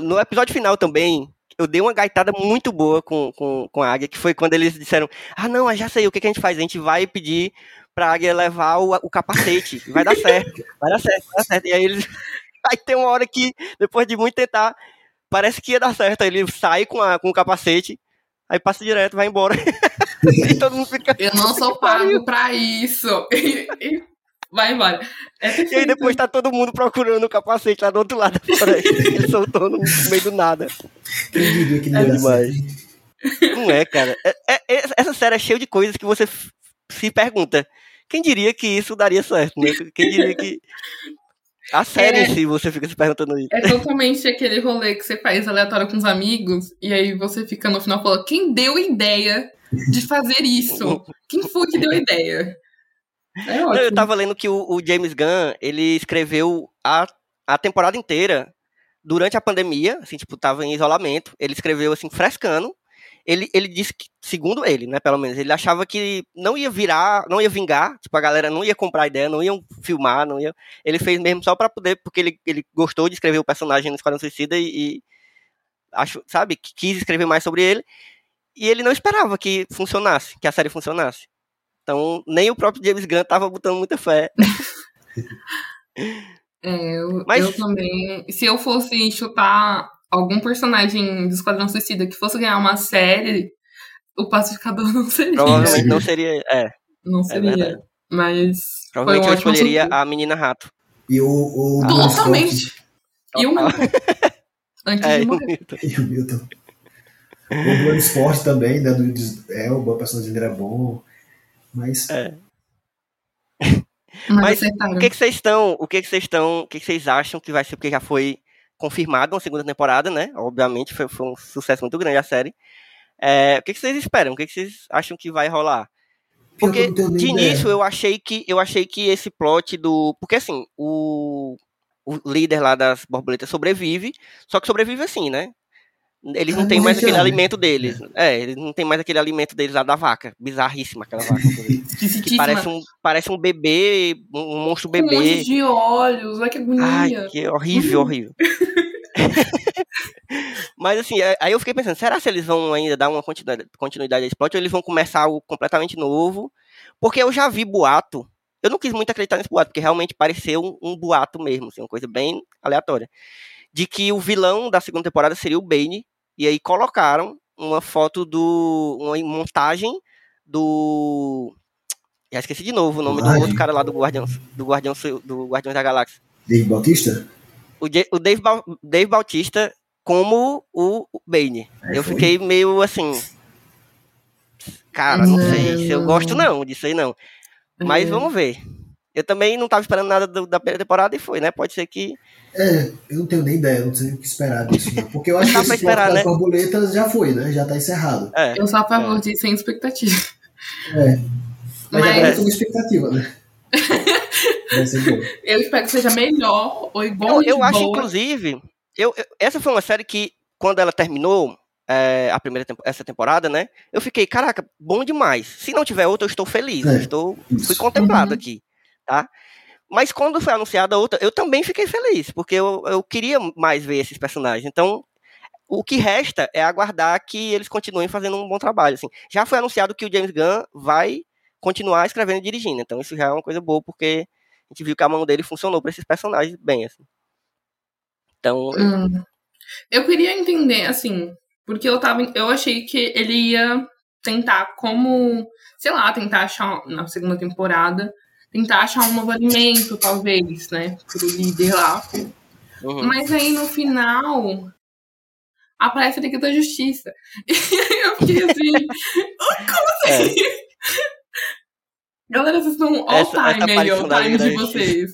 Speaker 2: no episódio final também, eu dei uma gaitada muito boa com, com, com a Águia, que foi quando eles disseram: Ah, não, já sei o que, que a gente faz. A gente vai pedir pra Águia levar o, o capacete. Vai dar certo, vai dar certo, vai dar certo. E aí eles. *laughs* Aí tem uma hora que, depois de muito tentar, parece que ia dar certo. Aí ele sai com, a, com o capacete, aí passa direto, vai embora. *laughs* e todo mundo fica.
Speaker 4: Eu não sou pago pra isso. *laughs* Vai embora. É
Speaker 2: E aí depois tá todo mundo procurando o capacete lá do outro lado da floresta. Ele soltou no meio do nada.
Speaker 3: Quem diria que não
Speaker 2: É demais. Não é, cara. É- é- é- essa série é cheia de coisas que você se pergunta. Quem diria que isso daria certo, né? Quem diria que. A série
Speaker 4: É.
Speaker 2: si, você fica se perguntando isso.
Speaker 4: É totalmente aquele rolê que você faz aleatório com os amigos, e aí você fica no final falando, quem deu ideia de fazer isso? Quem foi que deu ideia? É
Speaker 2: Não, eu tava lendo que o, o James Gunn, ele escreveu a, a temporada inteira durante a pandemia, assim, tipo, tava em isolamento. Ele escreveu, assim, frescando. Ele, ele disse que, segundo ele, né, pelo menos, ele achava que não ia virar, não ia vingar, tipo, a galera não ia comprar ideia, não iam filmar, não ia... Ele fez mesmo só pra poder, porque ele, ele gostou de escrever o personagem no Esquadrão Suicida e, e acho, sabe, que quis escrever mais sobre ele. E ele não esperava que funcionasse, que a série funcionasse. Então, nem o próprio James Gunn tava botando muita fé. *laughs*
Speaker 4: É, eu,
Speaker 2: Mas-
Speaker 4: eu também. Se eu fosse chutar algum personagem do Esquadrão Suicida que fosse ganhar uma série, o pacificador *laughs* não seria.
Speaker 2: Provavelmente não seria. É,
Speaker 4: Não seria.
Speaker 2: verdade.
Speaker 4: Mas.
Speaker 2: provavelmente
Speaker 4: foi
Speaker 2: eu
Speaker 4: um
Speaker 2: escolheria a menina rato.
Speaker 3: E o, o
Speaker 2: Ah,
Speaker 4: Totalmente. E o Milton. *laughs* Antes
Speaker 2: É,
Speaker 4: de
Speaker 2: o
Speaker 4: morrer.
Speaker 2: Milton.
Speaker 3: e o Milton. O Bruno Sport também, né? Do, é, o personagem dele é bom. Mas
Speaker 2: É.
Speaker 4: Mas,
Speaker 2: Mas. O que que vocês estão, o que que vocês estão, o que que vocês acham que vai ser, porque já foi confirmado uma segunda temporada, né? Obviamente foi, foi um sucesso muito grande a série. É, o que que vocês esperam? O que que vocês acham que vai rolar? Porque de início eu achei que eu achei que esse plot do, porque assim, o o líder lá das borboletas sobrevive, só que sobrevive assim, né? Eles não
Speaker 3: Ah,
Speaker 2: têm mais aquele
Speaker 3: né?
Speaker 2: alimento deles. É, eles não têm mais aquele alimento deles lá da vaca. Bizarríssima aquela vaca. *laughs* que parece um, parece um bebê, um monstro
Speaker 4: Com um monte
Speaker 2: bebê.
Speaker 4: de olhos. Olha que
Speaker 2: Ai,
Speaker 4: agonia.
Speaker 2: que horrível, *laughs* horrível. Mas assim, é- aí eu fiquei pensando, será se eles vão ainda dar uma continuidade, continuidade a esse plot ou eles vão começar algo completamente novo? Porque eu já vi boato, eu não quis muito acreditar nesse boato, porque realmente pareceu um, um boato mesmo, assim, uma coisa bem aleatória. De que o vilão da segunda temporada seria o Bane, e aí colocaram uma foto do. uma montagem do. Já esqueci de novo o nome do outro cara lá do Guardião, do Guardião, do Guardiões da Galáxia
Speaker 3: Dave Bautista?
Speaker 2: o, o Dave, Bau- Dave Bautista como o Bane.
Speaker 3: É,
Speaker 2: eu
Speaker 3: foi.
Speaker 2: fiquei meio assim. Cara, não sei se eu
Speaker 4: Não.
Speaker 2: gosto não disso aí não. Mas
Speaker 4: É.
Speaker 2: vamos ver. Eu também não tava esperando nada do- da primeira temporada e foi, né? Pode ser que.
Speaker 3: É, eu não tenho nem ideia, não sei o que esperar disso. Não. Porque eu acho que esse
Speaker 2: esperar,
Speaker 3: das
Speaker 2: né?
Speaker 3: borboletas já foi, né? Já tá encerrado.
Speaker 2: É.
Speaker 4: Eu sou a favor de ir sem expectativa.
Speaker 3: É. Mas,
Speaker 4: Mas-
Speaker 3: agora eu tô com expectativa, né? Vai ser bom.
Speaker 4: Eu espero que seja melhor ou igual
Speaker 2: Eu, eu
Speaker 4: de
Speaker 2: acho,
Speaker 4: boa.
Speaker 2: inclusive. Eu, eu- essa foi uma série que, quando ela terminou, é, a primeira tempo- essa temporada, né? Eu fiquei, caraca, bom demais. Se não tiver outra, eu estou feliz.
Speaker 3: É,
Speaker 2: eu estou
Speaker 3: isso.
Speaker 2: fui contemplado
Speaker 4: Uhum.
Speaker 2: aqui, tá? Mas quando foi anunciada outra, eu também fiquei feliz, porque eu, eu queria mais ver esses personagens. Então, o que resta é aguardar que eles continuem fazendo um bom trabalho. Assim. Já foi anunciado que o James Gunn vai continuar escrevendo e dirigindo, então isso já é uma coisa boa, porque a gente viu que a mão dele funcionou para esses personagens bem. Assim. Então,
Speaker 4: Hum. Eu queria entender, assim, porque eu tava. Eu achei que ele ia tentar como, sei lá, tentar achar na segunda temporada, tentar achar um novo alimento, talvez, né? Pro líder lá.
Speaker 2: uhum.
Speaker 4: Mas aí no final aparece a Liga da Justiça. *laughs* E aí eu fiquei assim, como assim? *laughs* Galera, vocês estão all
Speaker 2: Essa- essa
Speaker 4: time aí,
Speaker 2: aparição
Speaker 4: all time de vocês.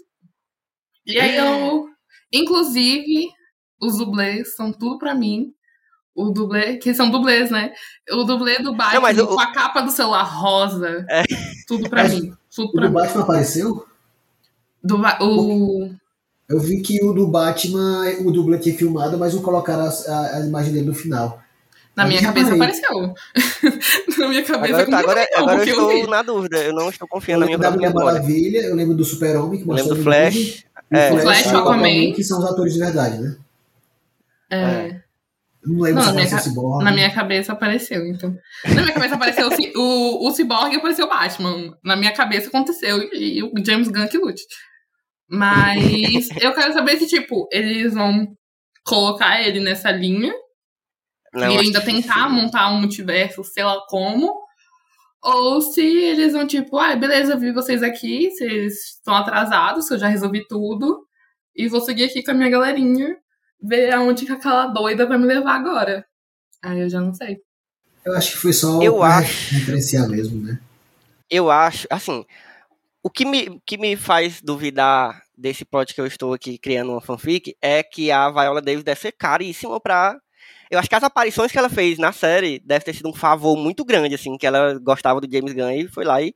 Speaker 4: E aí eu. Inclusive, os dublês são tudo pra mim. O dublê, que são dublês, né? O dublê do Batman
Speaker 2: o-
Speaker 4: com a capa do celular rosa.
Speaker 2: É.
Speaker 4: Tudo pra
Speaker 3: Mas
Speaker 4: mim. Tudo
Speaker 3: O do. Batman apareceu?
Speaker 4: Do, Ba- o,
Speaker 3: Eu vi que o do Batman, o dublê tinha filmado, mas não colocaram a, a- a imagem dele no final.
Speaker 4: Na minha cabeça apareceu. *laughs* na minha cabeça
Speaker 2: Agora, tá, agora, agora eu estou na dúvida. Eu não estou
Speaker 3: Eu
Speaker 2: confiando na minha
Speaker 3: da
Speaker 2: própria
Speaker 3: Mulher. Maravilha, eu lembro do Super-Homem, que
Speaker 2: Eu lembro
Speaker 3: mostrou
Speaker 2: do Flash. É.
Speaker 3: o Flash,
Speaker 4: Flash,
Speaker 3: e o
Speaker 4: Aquaman.
Speaker 3: Aquaman, que são os atores de verdade, né?
Speaker 4: É.
Speaker 3: Eu não lembro
Speaker 4: Não,
Speaker 3: se
Speaker 4: na minha,
Speaker 3: apareceu o
Speaker 4: ca-
Speaker 3: Cyborg.
Speaker 4: na minha cabeça apareceu, então. Na minha cabeça apareceu o, o, o Cyborg e apareceu o Batman. Na minha cabeça aconteceu e, e o James Gunn que lute. Mas *laughs* eu quero saber se, tipo, eles vão colocar ele nessa linha
Speaker 2: Não,
Speaker 4: e ainda tentar montar um multiverso, sei lá como. Ou se eles vão, tipo, ah, beleza, vi vocês aqui, vocês estão atrasados, eu já resolvi tudo. E vou seguir aqui com a minha galerinha, ver aonde que aquela doida vai me levar agora. Aí eu já não sei.
Speaker 3: Eu acho que foi só
Speaker 2: Eu
Speaker 3: pra
Speaker 2: acho.
Speaker 3: referenciar mesmo, né?
Speaker 2: Eu acho, assim, o que me, que me faz duvidar desse plot que eu estou aqui criando uma fanfic é que a Viola Davis deve ser caríssima pra. Eu acho que as aparições que ela fez na série deve ter sido um favor muito grande, assim, que ela gostava do James Gunn e foi lá e.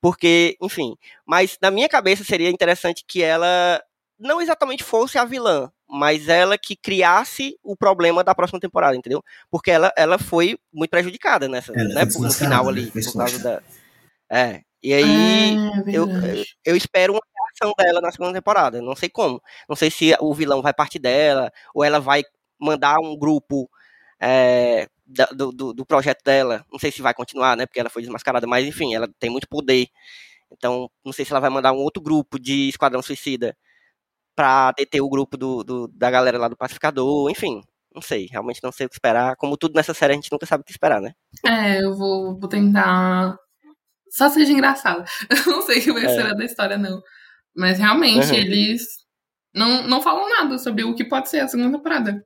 Speaker 2: Porque, enfim. Mas na minha cabeça seria interessante que ela não exatamente fosse a vilã, mas ela que criasse o problema da próxima temporada, entendeu? Porque ela, ela foi muito prejudicada nessa,
Speaker 3: Ela
Speaker 2: né? No final ali, por causa da. É. E aí
Speaker 4: é
Speaker 2: eu, eu espero uma reação dela na segunda temporada. Não sei como. Não sei se o vilão vai partir dela, ou ela vai mandar um grupo é, do, do, do projeto dela. Não sei se vai continuar, né? Porque ela foi desmascarada, mas enfim, ela tem muito poder. Então, não sei se ela vai mandar um outro grupo de Esquadrão Suicida pra deter o grupo do, do- da galera lá do Pacificador. Enfim, não sei. Realmente não sei o que esperar. Como tudo nessa série, a gente nunca sabe o que esperar, né?
Speaker 4: É, eu vou, vou tentar. Só seja engraçado. *laughs* Eu não sei o que vai
Speaker 2: É.
Speaker 4: ser da história, não. Mas realmente,
Speaker 2: Uhum.
Speaker 4: eles não, não falam nada sobre o que pode ser a segunda temporada.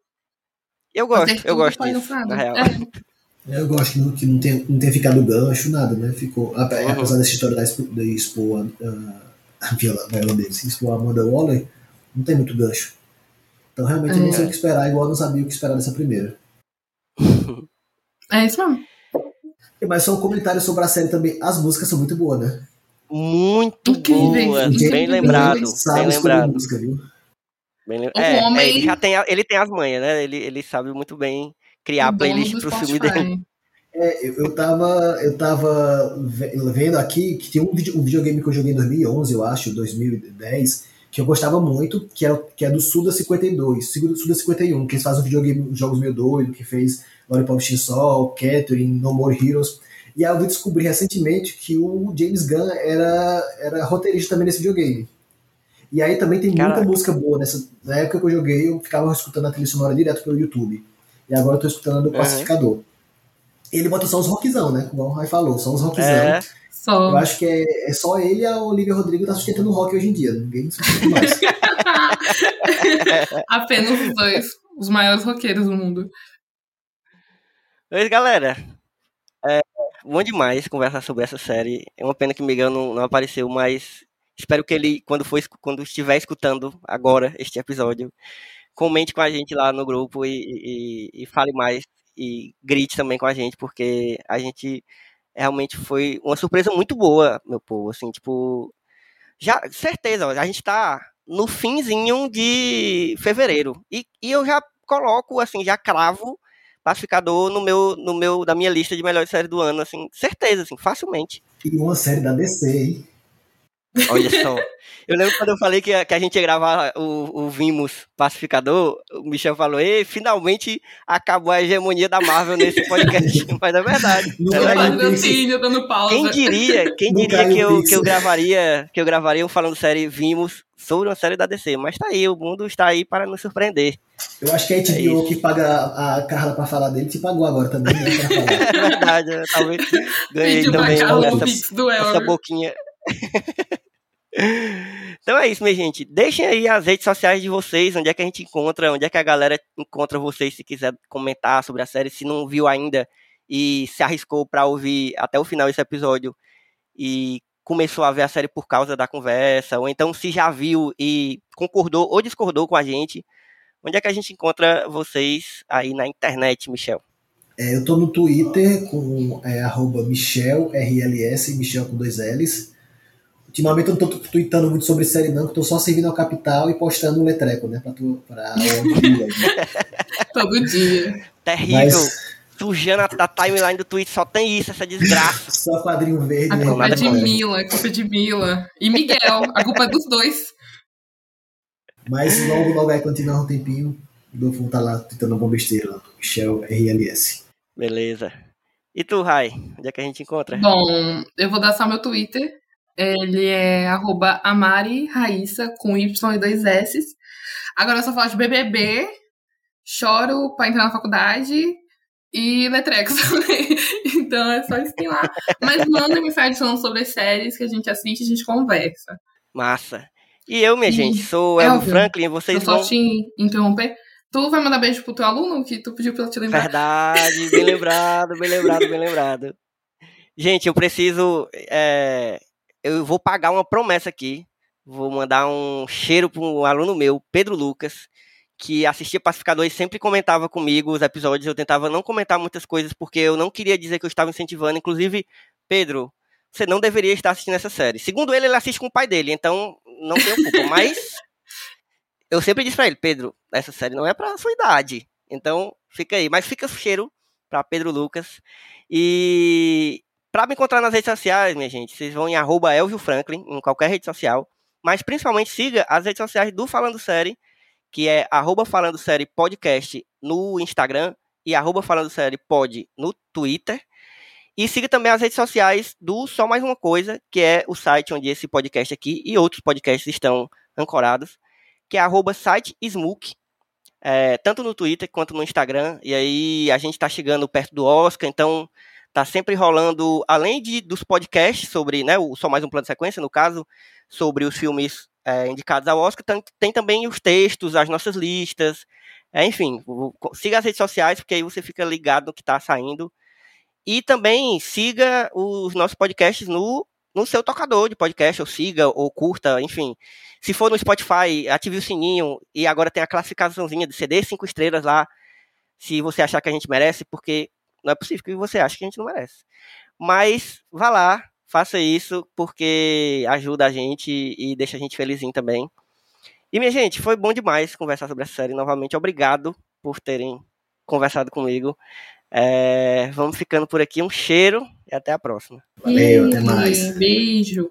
Speaker 2: Eu gosto, eu gosto disso, na real.
Speaker 4: É.
Speaker 3: Eu gosto que não, que não, tenha, não tenha ficado gancho, nada, né? Ficou,
Speaker 2: Uhum.
Speaker 3: apesar dessa história da expo, da expo a, a Viola, Viola Davis, expor a Amanda Waller, não tem muito gancho. Então realmente eu não
Speaker 4: É.
Speaker 3: sei o que esperar, igual eu não sabia o que esperar dessa primeira.
Speaker 4: É isso mesmo.
Speaker 3: Mas só um comentário sobre a série também. As músicas são muito boas, né?
Speaker 2: Muito
Speaker 4: Incríveis,
Speaker 2: boa,
Speaker 4: incríveis.
Speaker 2: bem lembrado, bem
Speaker 3: escolher
Speaker 2: lembrado.
Speaker 3: música, viu?
Speaker 2: Bem é, é,
Speaker 4: homem-
Speaker 2: ele já tem, a- ele tem as manhas, né? Ele, ele sabe muito bem criar
Speaker 4: O
Speaker 2: playlist pro filme
Speaker 4: Spotify.
Speaker 2: dele.
Speaker 3: É, eu, eu tava, eu tava ve- vendo aqui que tem um, vide- um videogame que eu joguei em 2011, eu acho, 2010, que eu gostava muito, que é, que é do Suda 52, Suda Suda 51, que eles fazem um videogame, jogos meio doido, que fez Lollipop Chainsaw, Catherine, No More Heroes. E aí eu descobri recentemente que o James Gunn era, era roteirista também nesse videogame. E aí também tem muita
Speaker 2: Caraca.
Speaker 3: música boa nessa. Na época que eu joguei, eu ficava escutando a trilha sonora direto pelo YouTube. E agora eu tô escutando a do
Speaker 2: Uhum.
Speaker 3: Ele bota só os rockzão, né? Como o Rai falou, só os rockzão.
Speaker 2: É,
Speaker 3: Eu
Speaker 4: Só.
Speaker 3: acho que é, é só ele e a Olivia Rodrigo tá sustentando o rock hoje em dia. Ninguém sustenta mais. *laughs* *laughs*
Speaker 4: Apenas os dois. Os maiores roqueiros do mundo.
Speaker 2: mas galera, é bom demais conversar sobre essa série. É uma pena que o Miguel não, não apareceu, mas espero que ele, quando, for, quando estiver escutando agora este episódio, comente com a gente lá no grupo e, e- e fale mais e grite também com a gente, porque a gente realmente foi uma surpresa muito boa, meu povo, assim, tipo, já, certeza, a gente tá no finzinho de fevereiro, e, e eu já coloco, assim, já cravo Pacificador no meu, no meu, da minha lista de melhores séries do ano, assim, certeza, assim, facilmente.
Speaker 3: e uma série da DC, hein?
Speaker 2: Olha só. *laughs* Eu lembro quando eu falei que a, que a gente ia gravar o, o Vimos Pacificador, o Michel falou, ei, finalmente acabou a hegemonia da Marvel nesse *laughs* podcast. *laughs* Mas é verdade.
Speaker 3: Não
Speaker 2: é verdade.
Speaker 3: no
Speaker 4: Patrocínio, dando pausa.
Speaker 2: Quem diria, quem diria que eu, que eu gravaria, que eu gravaria um falando série Vimos sobre uma série da DC, mas tá aí, o mundo está aí para nos surpreender.
Speaker 3: Eu acho que a
Speaker 2: É
Speaker 3: HBO
Speaker 2: isso.
Speaker 3: que paga a Carla pra falar dele te pagou agora também, né?
Speaker 2: É verdade, eu talvez ganhei também essa, essa boquinha. Então é isso, minha gente. Deixem aí as redes sociais de vocês, onde é que a gente encontra, onde é que a galera encontra vocês se quiser comentar sobre a série, se não viu ainda e se arriscou pra ouvir até o final desse episódio e começou a ver a série por causa da conversa, ou então se já viu e concordou ou discordou com a gente, onde é que a gente encontra vocês aí na internet, Michel?
Speaker 3: É, eu tô no Twitter com é, arroba Michel, RLS, Michel com dois L's. Ultimamente eu não tô tweetando muito sobre série não, que eu tô só servindo ao capital e postando um letreco, né? Pra, tu, pra *laughs*
Speaker 4: Todo dia.
Speaker 2: Terrível.
Speaker 3: Mas
Speaker 2: sujando a, a timeline do Twitter, só tem isso, essa desgraça. *laughs*
Speaker 3: Só quadrinho verde.
Speaker 4: A
Speaker 3: né?
Speaker 4: culpa é de. Mila, a culpa é de Mila. E Miguel, a culpa é dos dois.
Speaker 3: Mas logo, logo aí, quando tiver um tempinho, o Dolfo tá lá tentando alguma besteira lá. Michel RLS.
Speaker 2: Beleza. E tu, Rai? Onde é que a gente encontra?
Speaker 4: Bom, eu vou dar só meu Twitter. Ele é arroba Amari Raíssa, com Y e dois S. Agora eu só falo de BBB, choro pra entrar na faculdade e Letrex também. *laughs* Então é só isso que tem lá. Mas manda mensagem falando sobre as séries que a gente assiste e a gente conversa.
Speaker 2: Massa. E eu, minha
Speaker 4: E-
Speaker 2: gente, sou
Speaker 4: é
Speaker 2: Elvio
Speaker 4: óbvio.
Speaker 2: Franklin,
Speaker 4: Eu
Speaker 2: vocês
Speaker 4: só
Speaker 2: vão...
Speaker 4: te interromper. Tu vai mandar beijo pro teu aluno que tu pediu pra eu te lembrar?
Speaker 2: Verdade, bem lembrado, bem lembrado, bem lembrado. *laughs* Gente, eu preciso. é, eu vou pagar uma promessa aqui. Vou mandar um cheiro para um aluno meu, Pedro Lucas, que assistia Pacificador e sempre comentava comigo os episódios. Eu tentava não comentar muitas coisas porque eu não queria dizer que eu estava incentivando. Inclusive, Pedro, você não deveria estar assistindo essa série. Segundo ele, ele assiste com o pai dele, então não tenho culpa. *laughs* Mas eu sempre disse pra ele, Pedro, essa série não é pra sua idade. Então, fica aí. Mas fica o cheiro pra Pedro Lucas. E pra me encontrar nas redes sociais, minha gente, vocês vão em arroba Elvio Franklin, em qualquer rede social. Mas principalmente siga as redes sociais do Falando Série, que é arroba Falando Série Podcast no Instagram e arroba Falando Série Pod no Twitter. E siga também as redes sociais do Só Mais Uma Coisa, que é o site onde esse podcast aqui e outros podcasts estão ancorados, que é arroba site Smook, é, tanto no Twitter quanto no Instagram. E aí a gente está chegando perto do Oscar, então tá sempre rolando, além de, dos podcasts sobre, né, o Só Mais Um Plano de Sequência, no caso, sobre os filmes é, indicados ao Oscar, tem, tem também os textos, as nossas listas, é, enfim, siga as redes sociais, porque aí você fica ligado no que está saindo. E também siga os nossos podcasts no, no seu tocador de podcast, ou siga, ou curta, enfim. Se for no Spotify, ative o sininho e agora tem a classificaçãozinha de CD, cinco estrelas lá, se você achar que a gente merece, porque não é possível que você ache que a gente não merece. Mas vá lá, faça isso, porque ajuda a gente e deixa a gente felizinho também. E, minha gente, foi bom demais conversar sobre essa série novamente. Obrigado por terem conversado comigo. É, vamos ficando por aqui. Um cheiro e até a próxima.
Speaker 3: Valeu, até mais.
Speaker 4: Beijo.